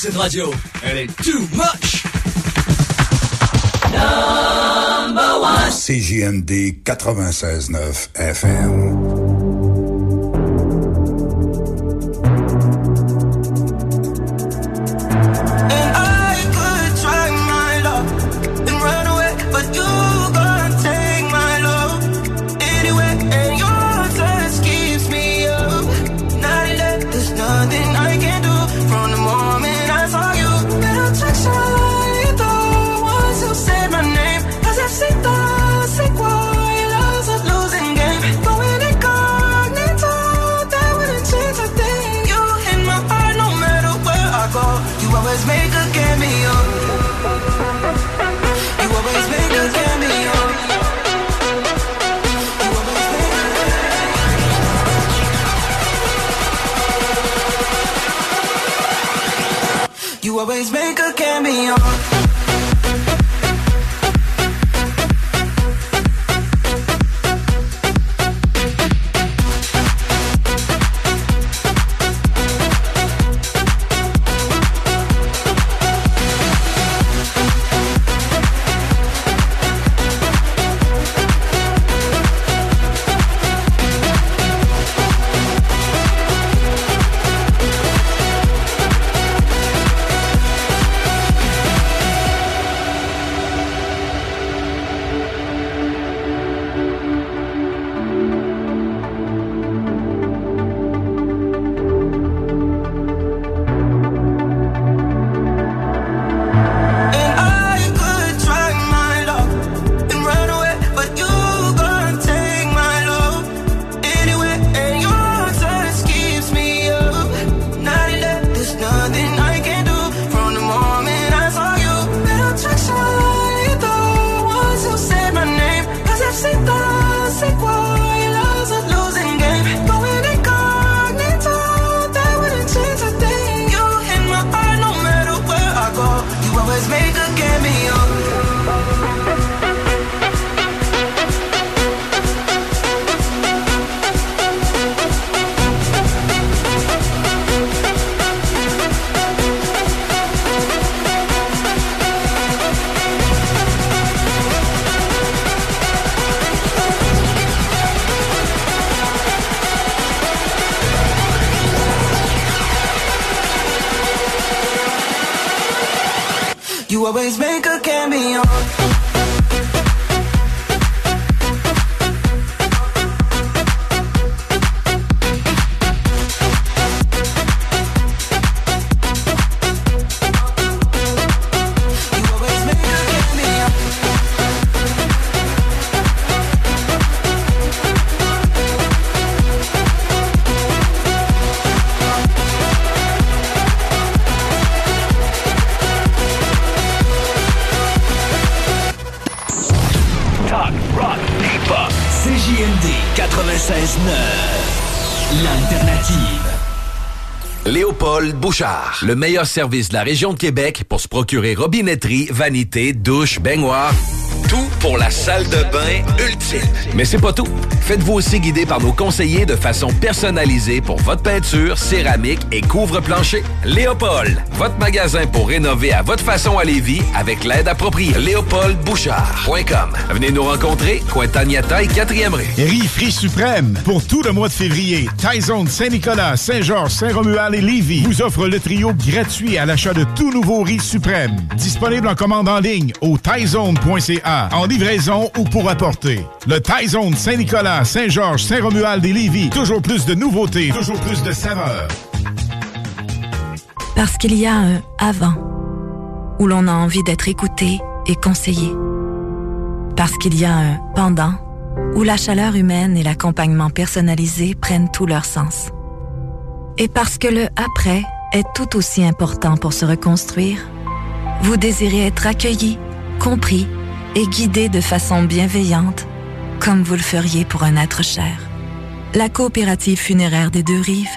Cette radio, elle est too much. Number one. CJMD 96.9 FM. Le meilleur service de la région de Québec pour se procurer robinetterie, vanité, douche, baignoire. Tout pour la salle de bain ultime. Mais c'est pas tout. Faites-vous aussi guider par nos conseillers de façon personnalisée pour votre peinture, céramique et couvre-plancher. Léopold, votre magasin pour rénover à votre façon à Lévis avec l'aide appropriée. LéopoldBouchard.com. Venez nous rencontrer, Cointagnata et 4e rue. Riz Frit Suprême. Pour tout le mois de février, Taizone Saint-Nicolas, Saint-Georges, Saint-Romuald et Lévis vous offre le trio gratuit à l'achat de tout nouveau riz suprême. Disponible en commande en ligne au taizone.ca, en livraison ou pour apporter. Le Taizone Saint-Nicolas, Saint-Georges, Saint-Romuald et Lévis. Toujours plus de nouveautés, toujours plus de saveurs. Parce qu'il y a un avant, où l'on a envie d'être écouté et conseillé. Parce qu'il y a un pendant, où la chaleur humaine et l'accompagnement personnalisé prennent tout leur sens. Et parce que le après est tout aussi important pour se reconstruire, vous désirez être accueilli, compris et guidé de façon bienveillante, comme vous le feriez pour un être cher. La coopérative funéraire des deux rives,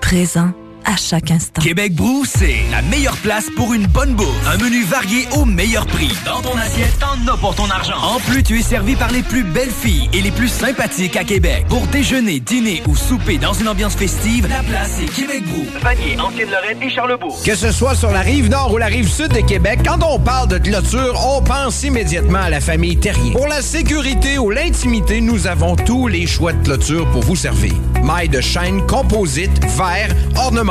présent à chaque instant. Québec Brou, c'est la meilleure place pour une bonne bouffe. Un menu varié au meilleur prix. Dans ton assiette, t'en as pour ton argent. En plus, tu es servi par les plus belles filles et les plus sympathiques à Québec. Pour déjeuner, dîner ou souper dans une ambiance festive, la place est Québec Brou. Vanier, Ancienne-Lorraine et Charlebourg. Que ce soit sur la rive nord ou la rive sud de Québec, quand on parle de clôture, on pense immédiatement à la famille Terrien. Pour la sécurité ou l'intimité, nous avons tous les choix de clôture pour vous servir. Mailles de chaîne, composite, verre, ornemental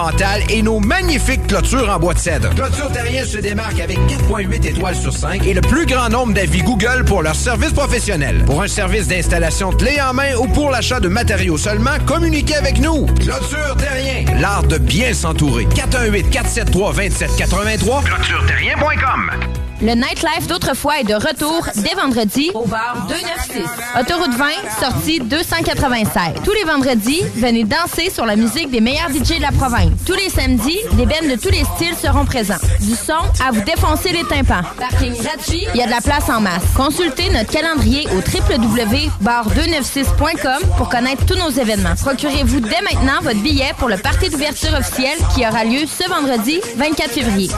et nos magnifiques clôtures en bois de cèdre. Clôture Terrien se démarque avec 4.8 étoiles sur 5 et le plus grand nombre d'avis Google pour leur service professionnel. Pour un service d'installation clé en main ou pour l'achat de matériaux seulement, communiquez avec nous. Clôture Terrien, l'art de bien s'entourer. 418 473 2783 clôtureterrien.com Le nightlife d'autrefois est de retour dès vendredi au bar 296. Autoroute 20, sortie 296. Tous les vendredis, venez danser sur la musique des meilleurs DJ de la province. Tous les samedis, des bands de tous les styles seront présents. Du son à vous défoncer les tympans. Parking gratuit, il y a de la place en masse. Consultez notre calendrier au www.bar296.com pour connaître tous nos événements. Procurez-vous dès maintenant votre billet pour le party d'ouverture officiel qui aura lieu ce vendredi 24 février.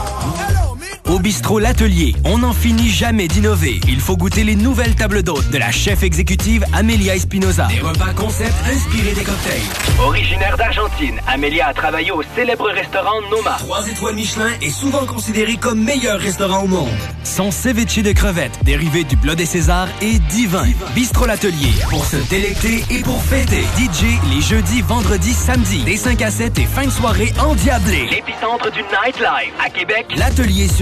Au bistrot L'Atelier, on n'en finit jamais d'innover. Il faut goûter les nouvelles tables d'hôtes de la chef exécutive Amelia Espinoza. Des repas concept inspirés des cocktails. Originaire d'Argentine, Amélia a travaillé au célèbre restaurant Noma. Trois étoiles Michelin est souvent considéré comme meilleur restaurant au monde. Son ceviche de crevettes, dérivé du bleu des Césars, est divin. Bistrot L'Atelier, pour se délecter et pour fêter. DJ les jeudis, vendredis, samedis, des 5 à 7 et fin de soirée endiablée. L'épicentre du nightlife à Québec. L'Atelier sur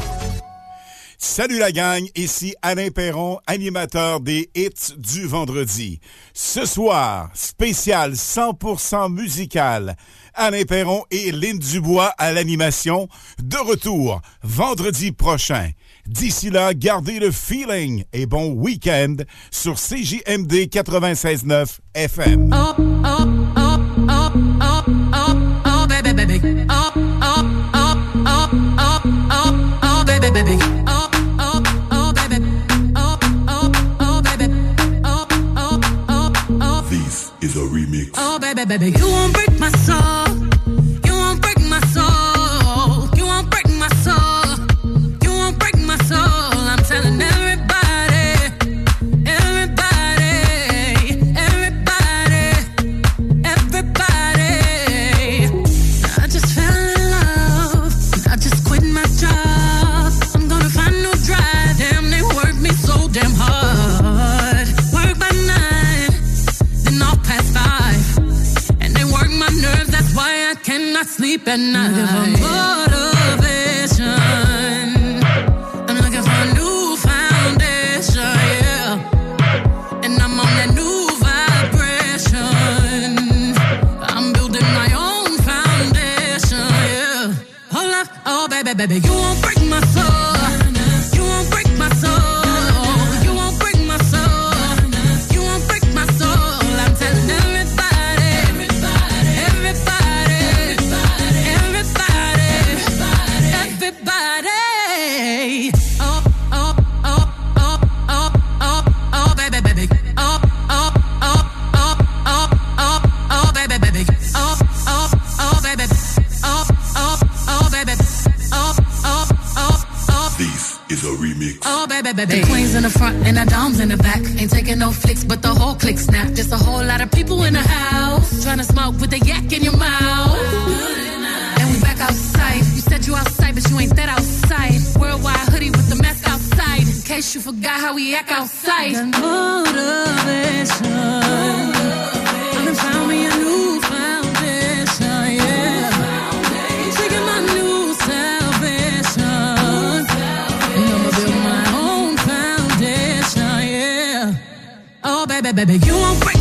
Salut la gang, ici Alain Perron, animateur des hits du vendredi. Ce soir, spécial 100% musical. Alain Perron et Lynn Dubois à l'animation. De retour vendredi prochain. D'ici là, gardez le feeling et bon week-end sur CJMD 96.9 FM. Oh, oh, oh, oh, oh, oh, oh. Baby, baby. You won't break my soul. Sleep at night. Motivation. I'm looking for a new foundation, yeah. And I'm on that new vibration. I'm building my own foundation, yeah. Oh baby, baby, you won't break baby, baby. The queens in the front and the doms in the back. Ain't taking no flicks, but the whole click snap. Just a whole lot of people in the house. Trying to smoke with the yak in your mouth. And we back outside. You said you outside, but you ain't that outside. Worldwide hoodie with the mask outside. In case you forgot how we act outside. Got motivation. Baby, you won't break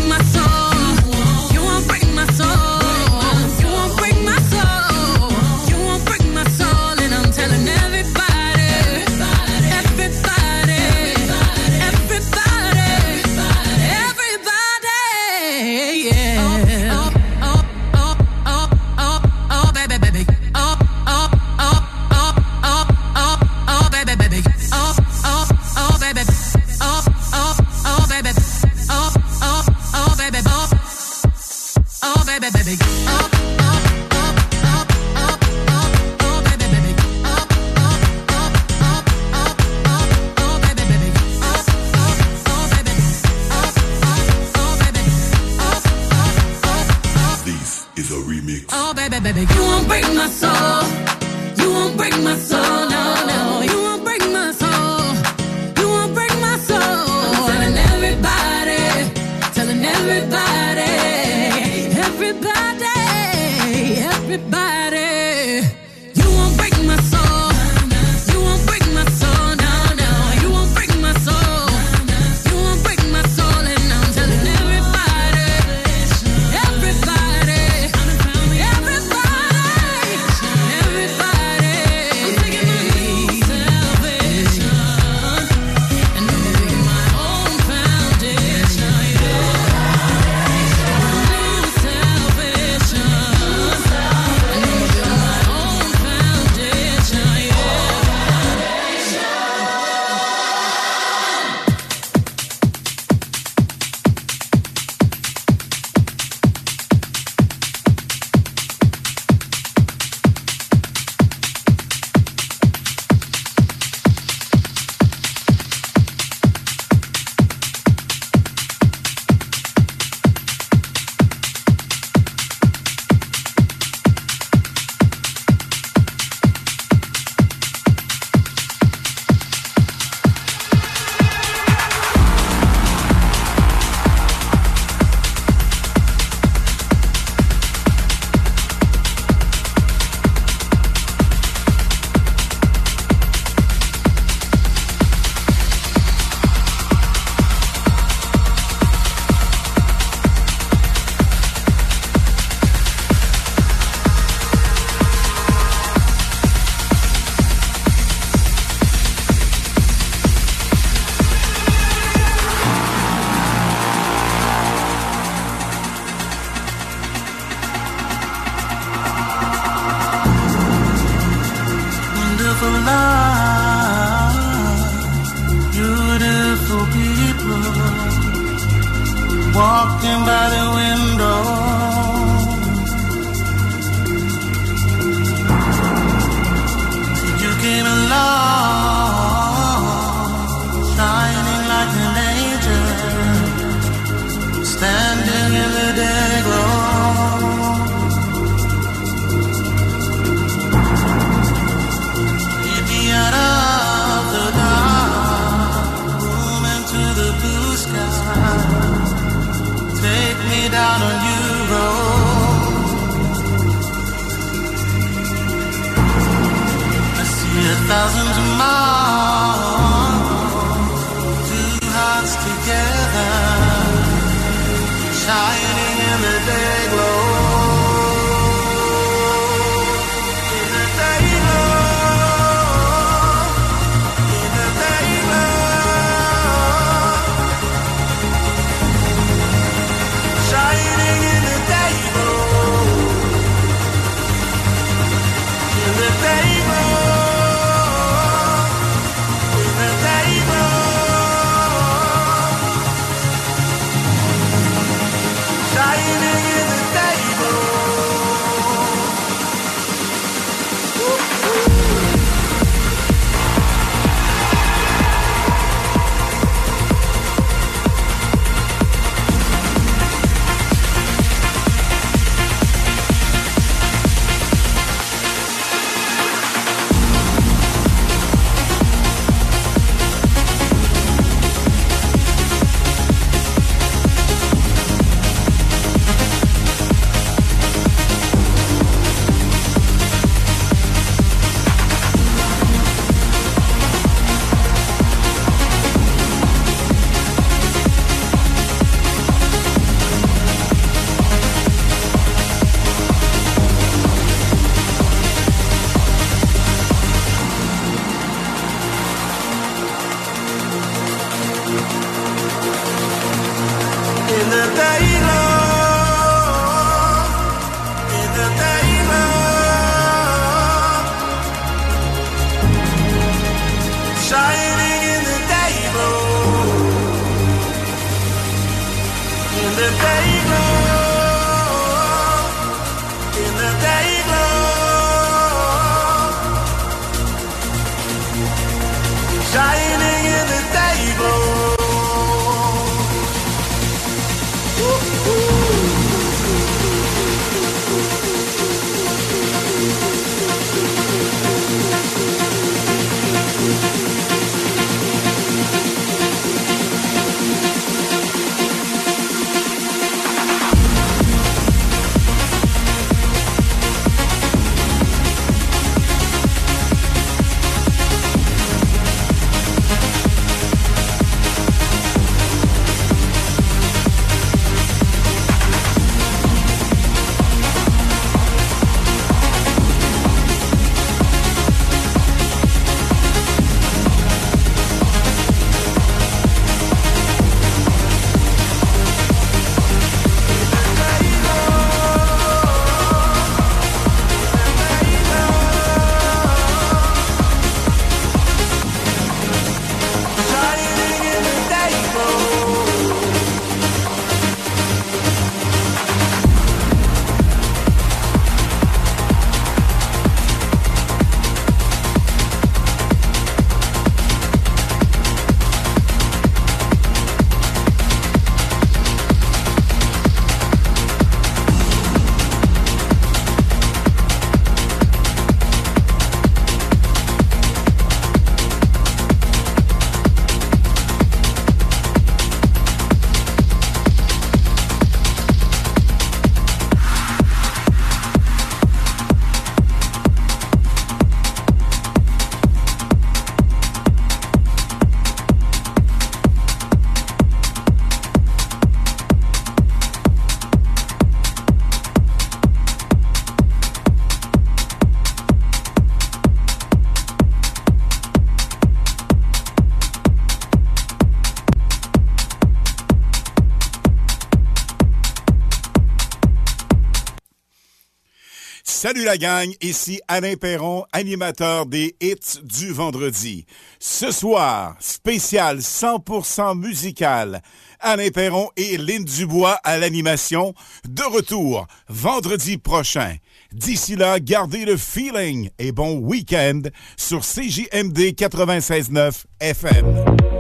Salut la gang, ici Alain Perron, animateur des hits du vendredi. Ce soir, spécial 100% musical. Alain Perron et Lynn Dubois à l'animation. De retour, vendredi prochain. D'ici là, gardez le feeling et bon week-end sur CJMD 96.9 FM.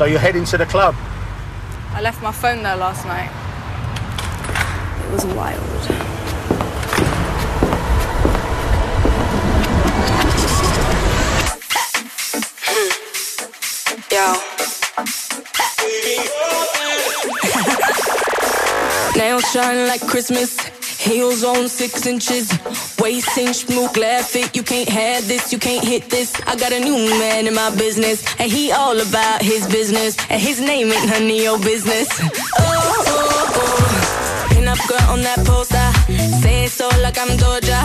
So you're heading to the club? I left my phone there last night. It was wild. Yo. Nails shine like Christmas, heels on six inches. Wasting inch, move, glad. You can't have this, you can't hit this. I got a new man in my business, and he all about his business. And his name ain't none of your business. Oh, oh, oh. Pin up girl on that poster. Say so like I'm Doja.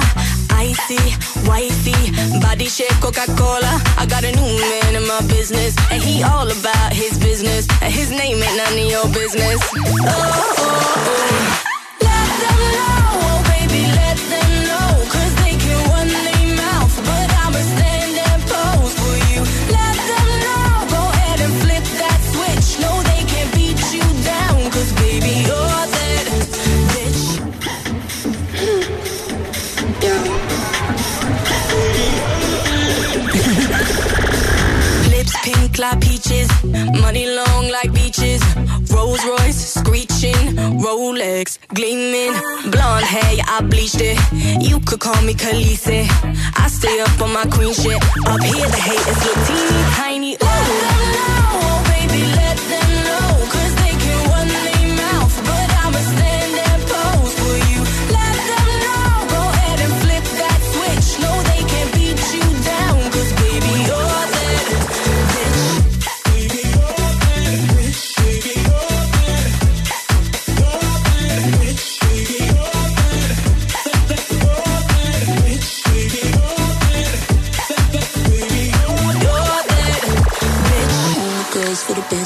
Icy, wifey, body shape Coca Cola. I got a new man in my business, and he all about his business. And his name ain't none of your business. oh. oh, oh. like peaches, money long like beaches. Rolls Royce screeching, Rolex gleaming. Blonde hair, yeah, I bleached it. You could call me Khaleesi. I stay up on my queen shit. Up here, the haters look teeny tiny.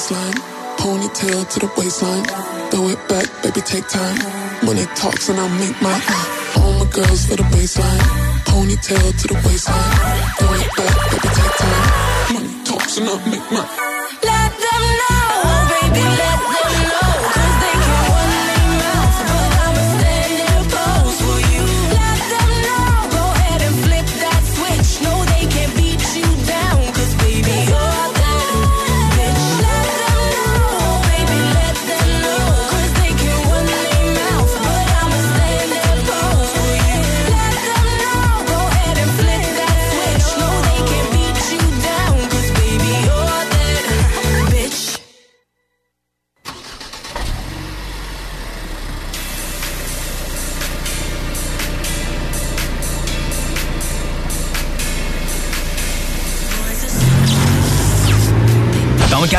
waistline. Ponytail to the waistline. Throw it back, baby, take time. Money talks and I'll make my. All my girls for the baseline. Ponytail to the waistline. Throw it back, baby, take time. Money talks and I'll make my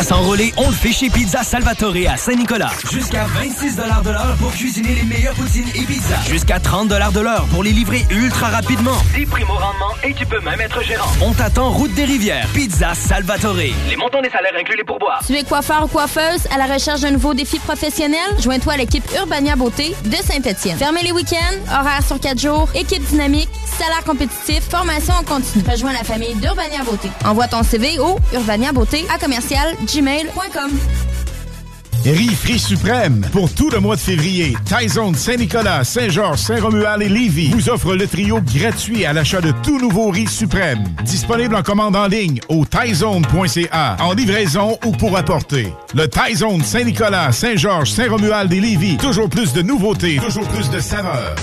Qu'à s'enrôler, on le fait chez Pizza Salvatore à Saint-Nicolas. Jusqu'à 26 de l'heure pour cuisiner les meilleures poutines et pizzas. Jusqu'à 30 de l'heure pour les livrer ultra rapidement. 10 primes au rendement et tu peux même être gérant. On t'attend route des rivières. Pizza Salvatore. Les montants des salaires incluent les pourboires. Tu es coiffeur ou coiffeuse à la recherche d'un nouveau défi professionnel? Joins-toi à l'équipe Urbania Beauté de Saint-Étienne. Fermez les week-ends, horaires sur 4 jours, équipe dynamique, salaire compétitif, formation en continu. Rejoins la famille d'Urbania Beauté. Envoie ton CV au urbaniabeauté à commercial gmail.com. Riz Suprême. Pour tout le mois de février, Taizone Saint-Nicolas, Saint-Georges, Saint-Romuald et Lévis vous offre le trio gratuit à l'achat de tout nouveau riz suprême. Disponible en commande en ligne au taizone.ca, en livraison ou pour apporter. Le Taizone Saint-Nicolas, Saint-Georges, Saint-Romuald et Lévis. Toujours plus de nouveautés, toujours plus de saveurs.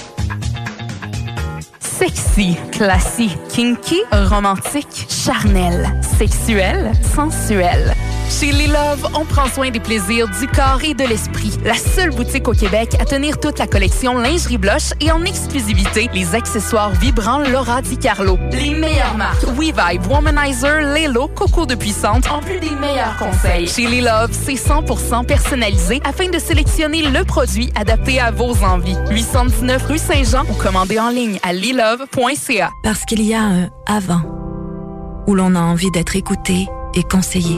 Sexy, classique, kinky, romantique, charnel, sexuel, sensuel. Chez Les Love, on prend soin des plaisirs du corps et de l'esprit. La seule boutique au Québec à tenir toute la collection lingerie blush et en exclusivité les accessoires vibrants Laura Di Carlo. Les meilleures marques WeVibe, Womanizer, Lelo, Coco de Puissante, en plus des meilleurs conseils. Chez Les Love, c'est 100% personnalisé afin de sélectionner le produit adapté à vos envies. 819 rue Saint-Jean ou commandez en ligne à lilove.ca. Parce qu'il y a un avant où l'on a envie d'être écouté et conseillé.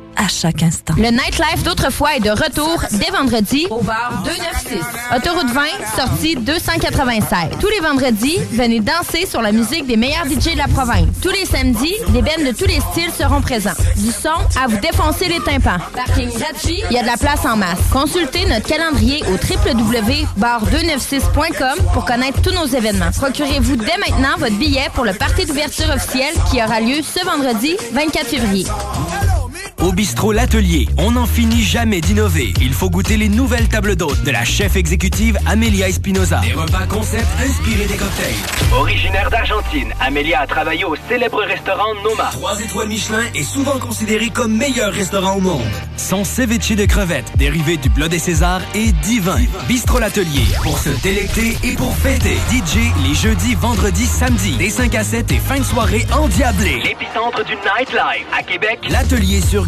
à chaque instant. Le nightlife d'autrefois est de retour dès vendredi au bar 296. Autoroute 20, sortie 296. Tous les vendredis, venez danser sur la musique des meilleurs DJ de la province. Tous les samedis, des bands de tous les styles seront présents. Du son à vous défoncer les tympans. Parking gratuit, il y a de la place en masse. Consultez notre calendrier au www.bar296.com pour connaître tous nos événements. Procurez-vous dès maintenant votre billet pour le party d'ouverture officiel qui aura lieu ce vendredi 24 février. Au bistrot L'Atelier, on n'en finit jamais d'innover. Il faut goûter les nouvelles tables d'hôtes de la chef exécutive Amelia Espinoza. Des repas concept inspirés des cocktails. Originaire d'Argentine, Amelia a travaillé au célèbre restaurant Noma. Trois étoiles Michelin est souvent considéré comme meilleur restaurant au monde. Son ceviche de crevettes, dérivé du bleu des Césars, est divin. Bistrot L'Atelier, pour se délecter et pour fêter. DJ les jeudis, vendredis, samedis, des 5 à 7 et fin de soirée endiablée. L'épicentre du nightlife à Québec. L'Atelier sur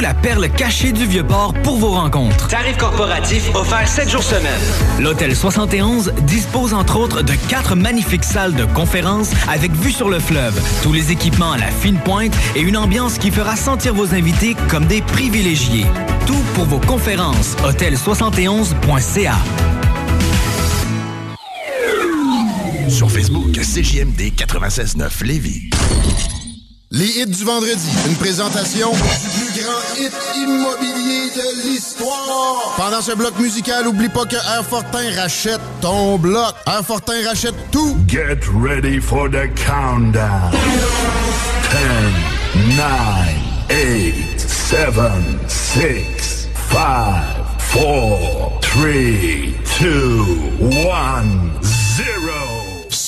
la perle cachée du Vieux-Port pour vos rencontres. Tarif corporatif offert 7 jours semaine. L'Hôtel 71 dispose entre autres de quatre magnifiques salles de conférences avec vue sur le fleuve, tous les équipements à la fine pointe et une ambiance qui fera sentir vos invités comme des privilégiés. Tout pour vos conférences. Hôtel71.ca. Sur Facebook, CJMD 96.9 Lévis. Les hits du vendredi. Une présentation du plus grand hit immobilier de l'histoire. Pendant ce bloc musical, oublie pas que Airfortin rachète ton bloc. Airfortin rachète tout. Get ready for the countdown. 10, 9, 8, 7, 6, 5, 4, 3, 2, 1, 0.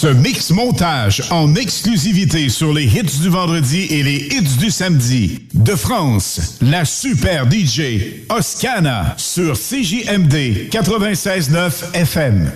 Ce mix montage en exclusivité sur les hits du vendredi et les hits du samedi. De France, la super DJ Oscana sur CJMD 96.9 FM.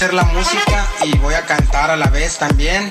hacer la música y voy a cantar a la vez también.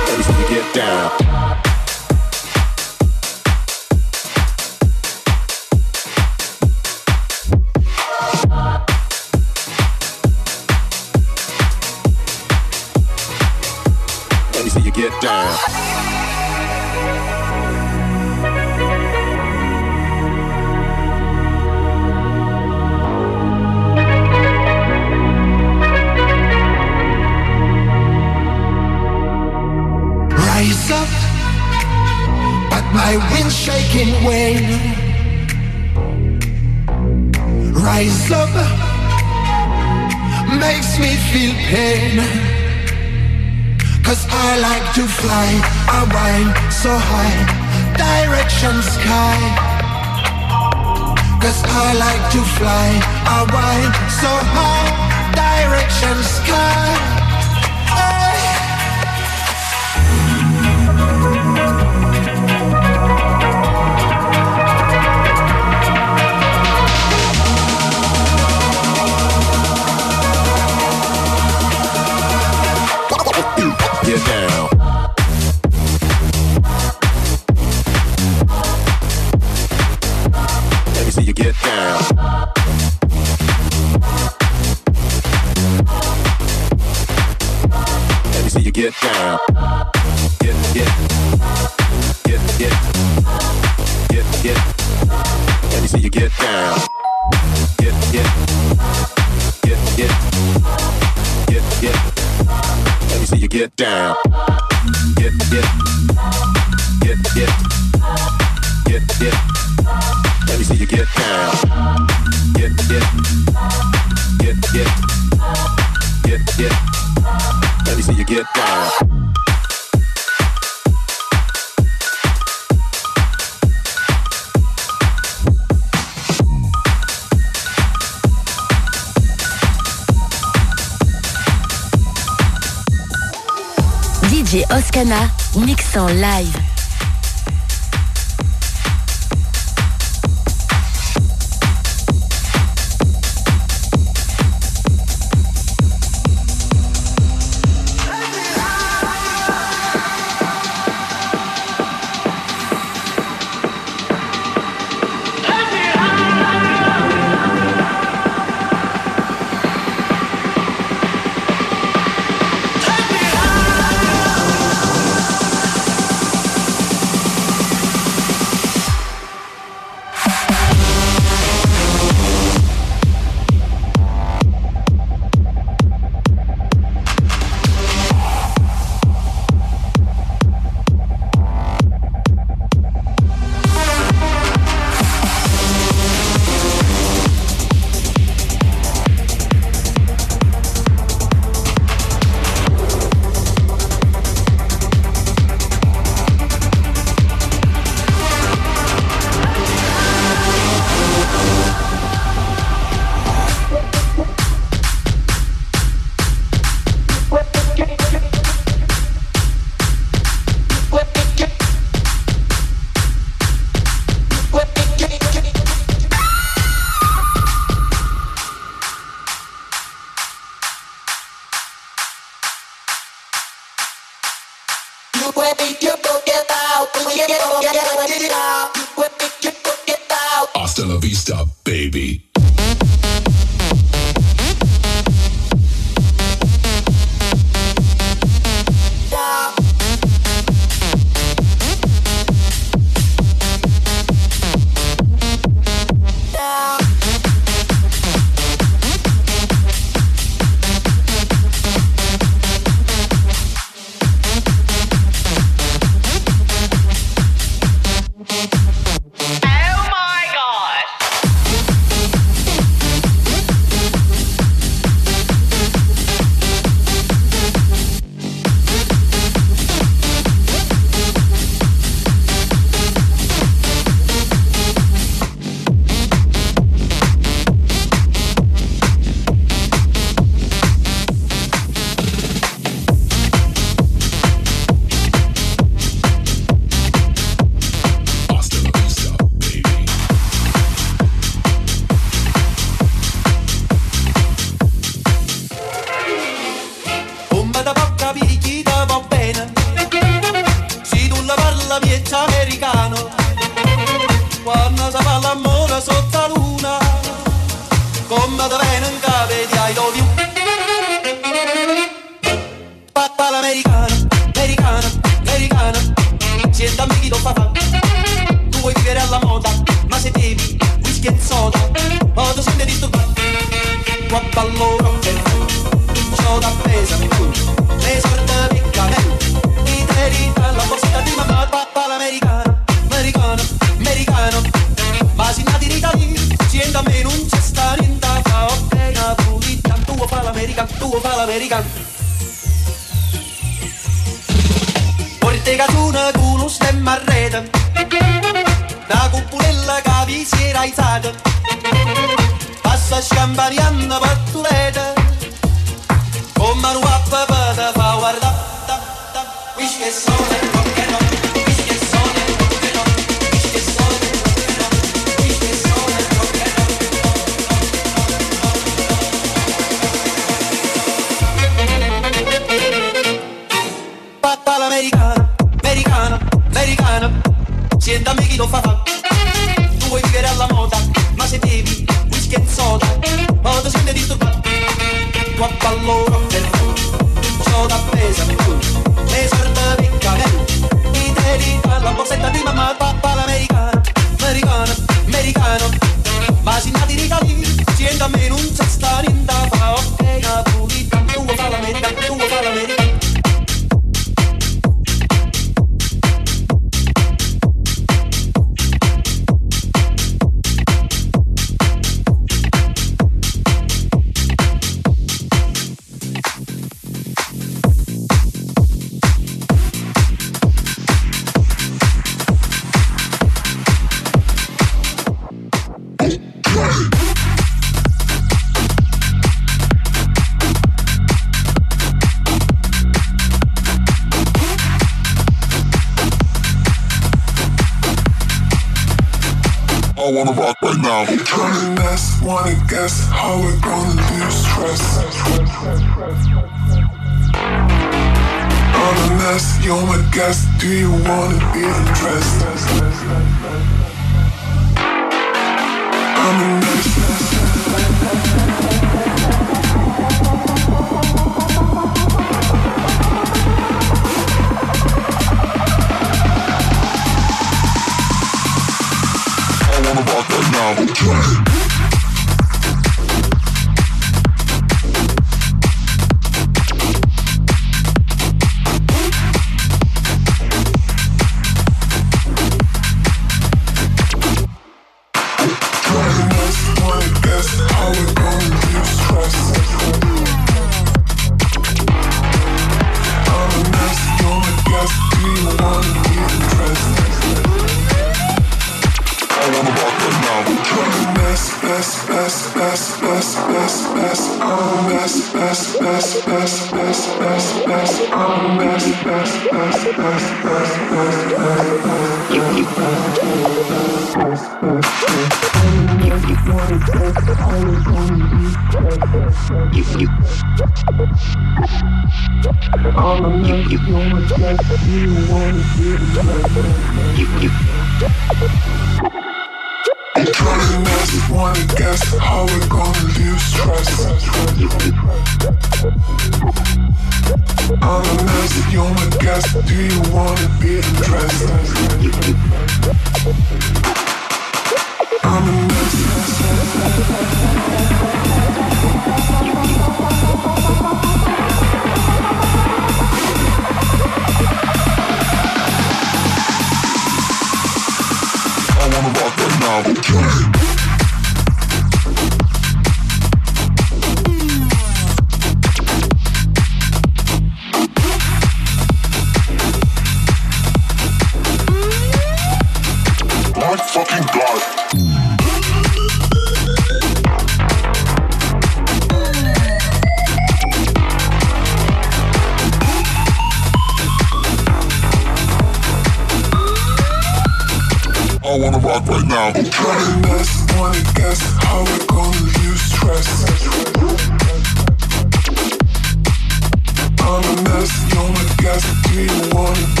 Wanna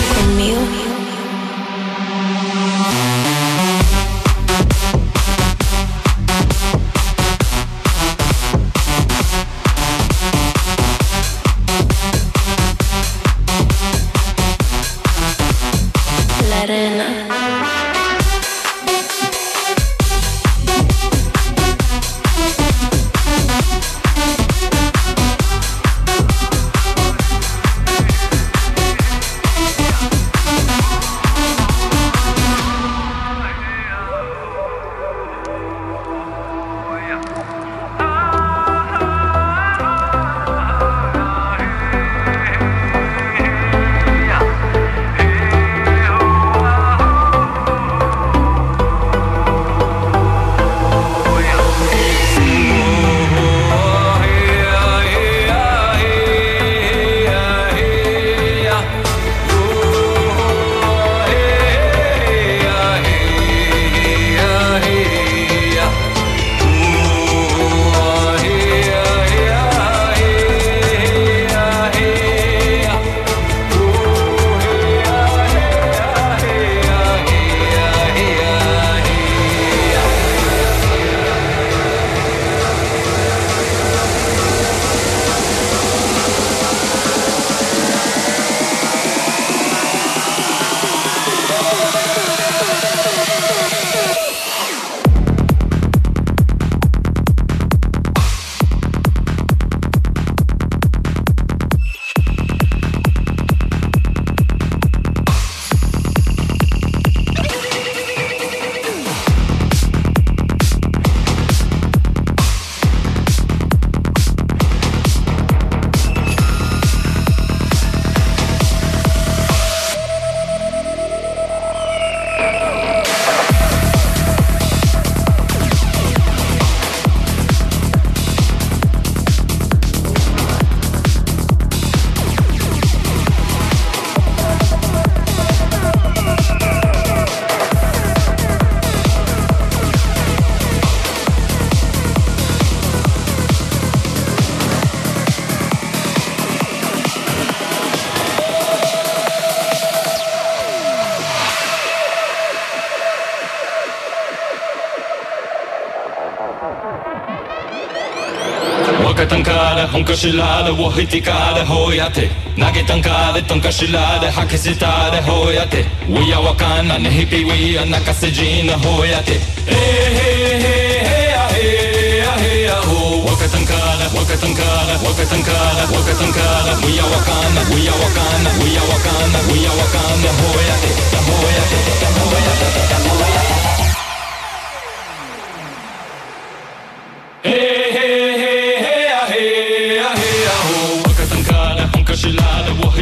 かしらでおひてかでほやて投げたんかでとんかしらで吐きせたでほやて We are わかんなねひぴ We are 泣かせじなほやてへへへへやへやへやほわかたんかだわかたんかだわかたんかだわかたんかだ We are わかんな We are わかんな We are わかんな We are わかんなほやてだほやてだほやてだほやて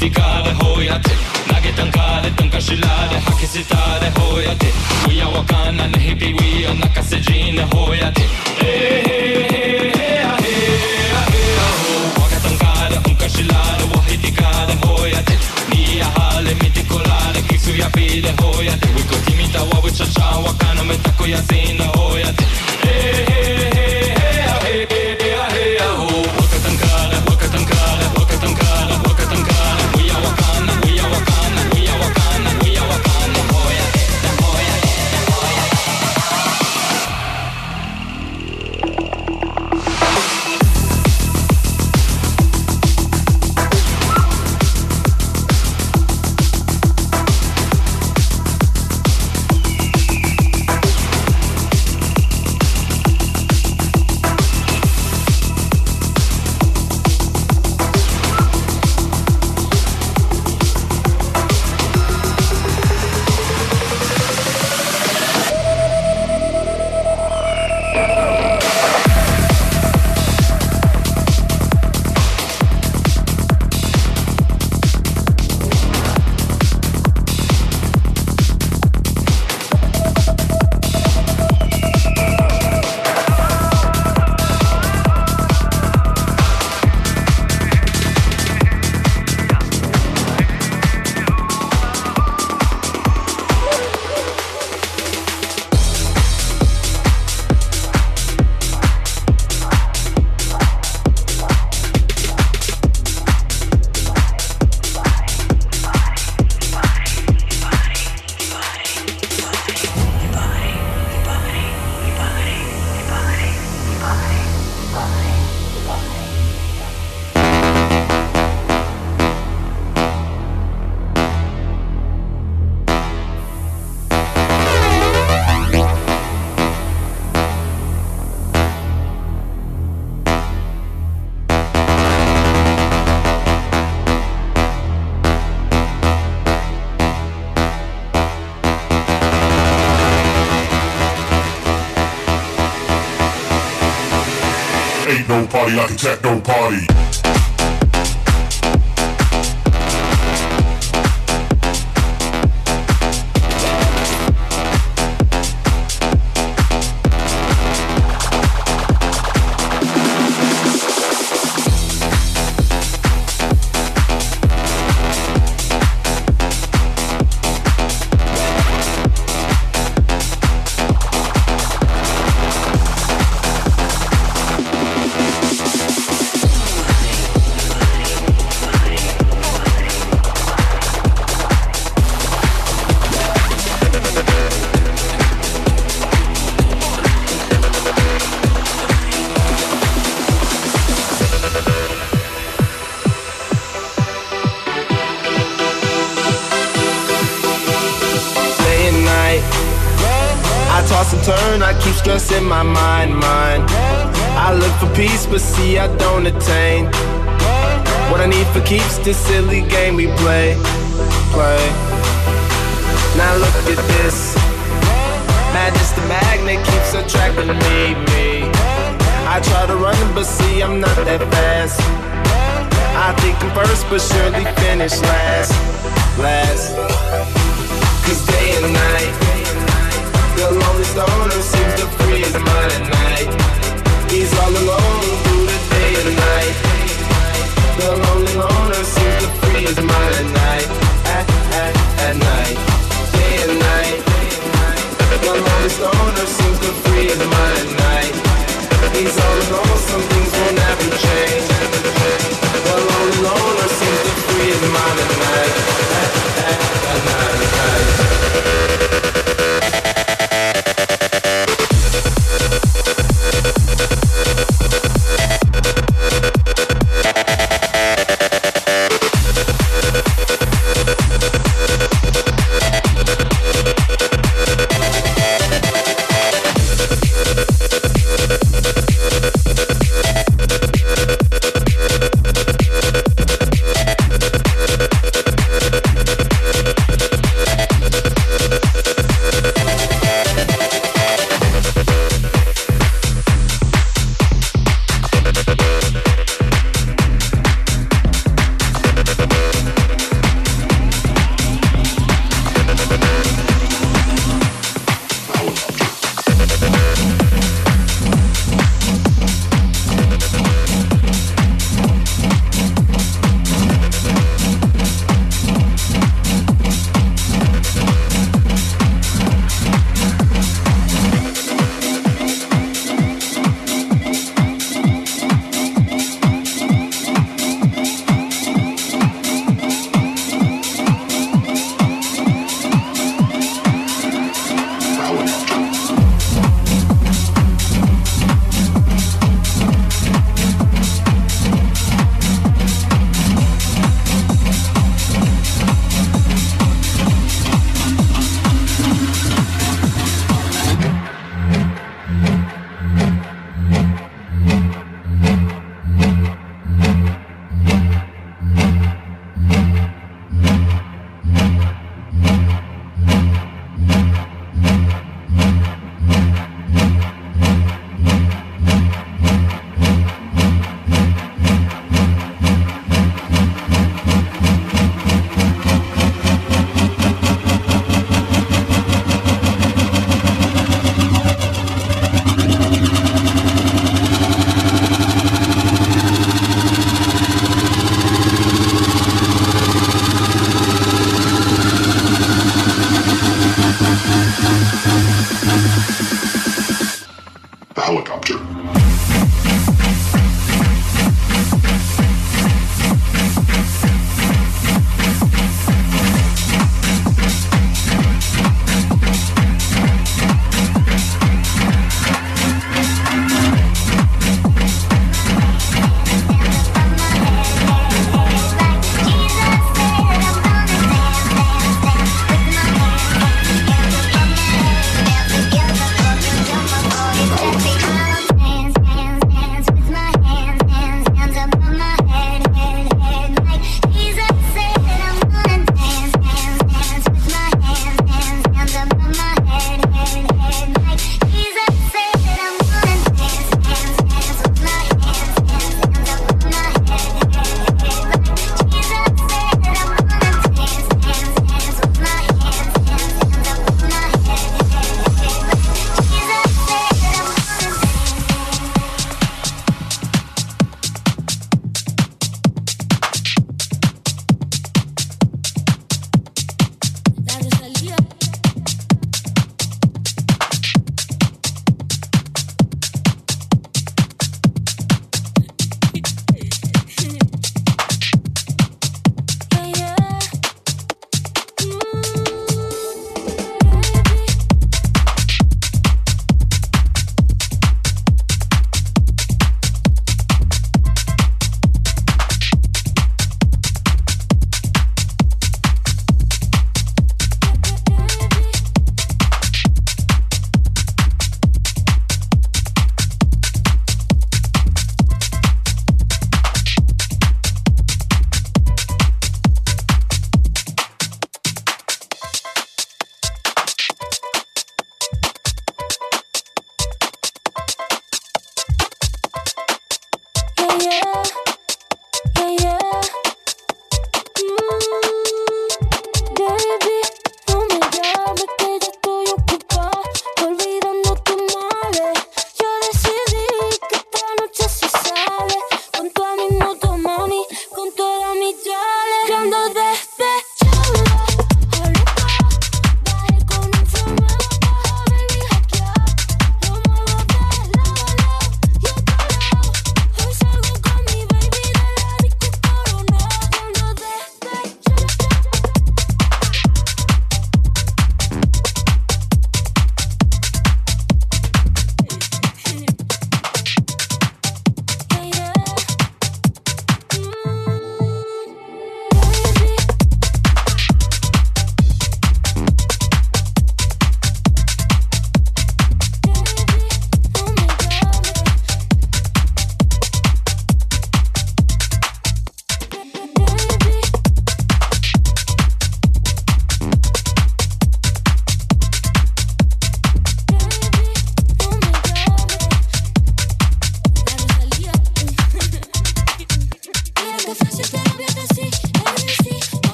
picare, hoiate. Nage tankare, tanka shilare, hake sitare, hoiate. Uya wakana, nehi piwia, nakasejine, hoiate. Hey, hey, hey, hey, ah, hey, ah, hey, ah, ho. Waka tankare, unka shilare, wahi tikare, hoiate. Nia hale, miti kolare, kisu ya pide, hoiate. Wiko timita, wabu chacha, wakano, metako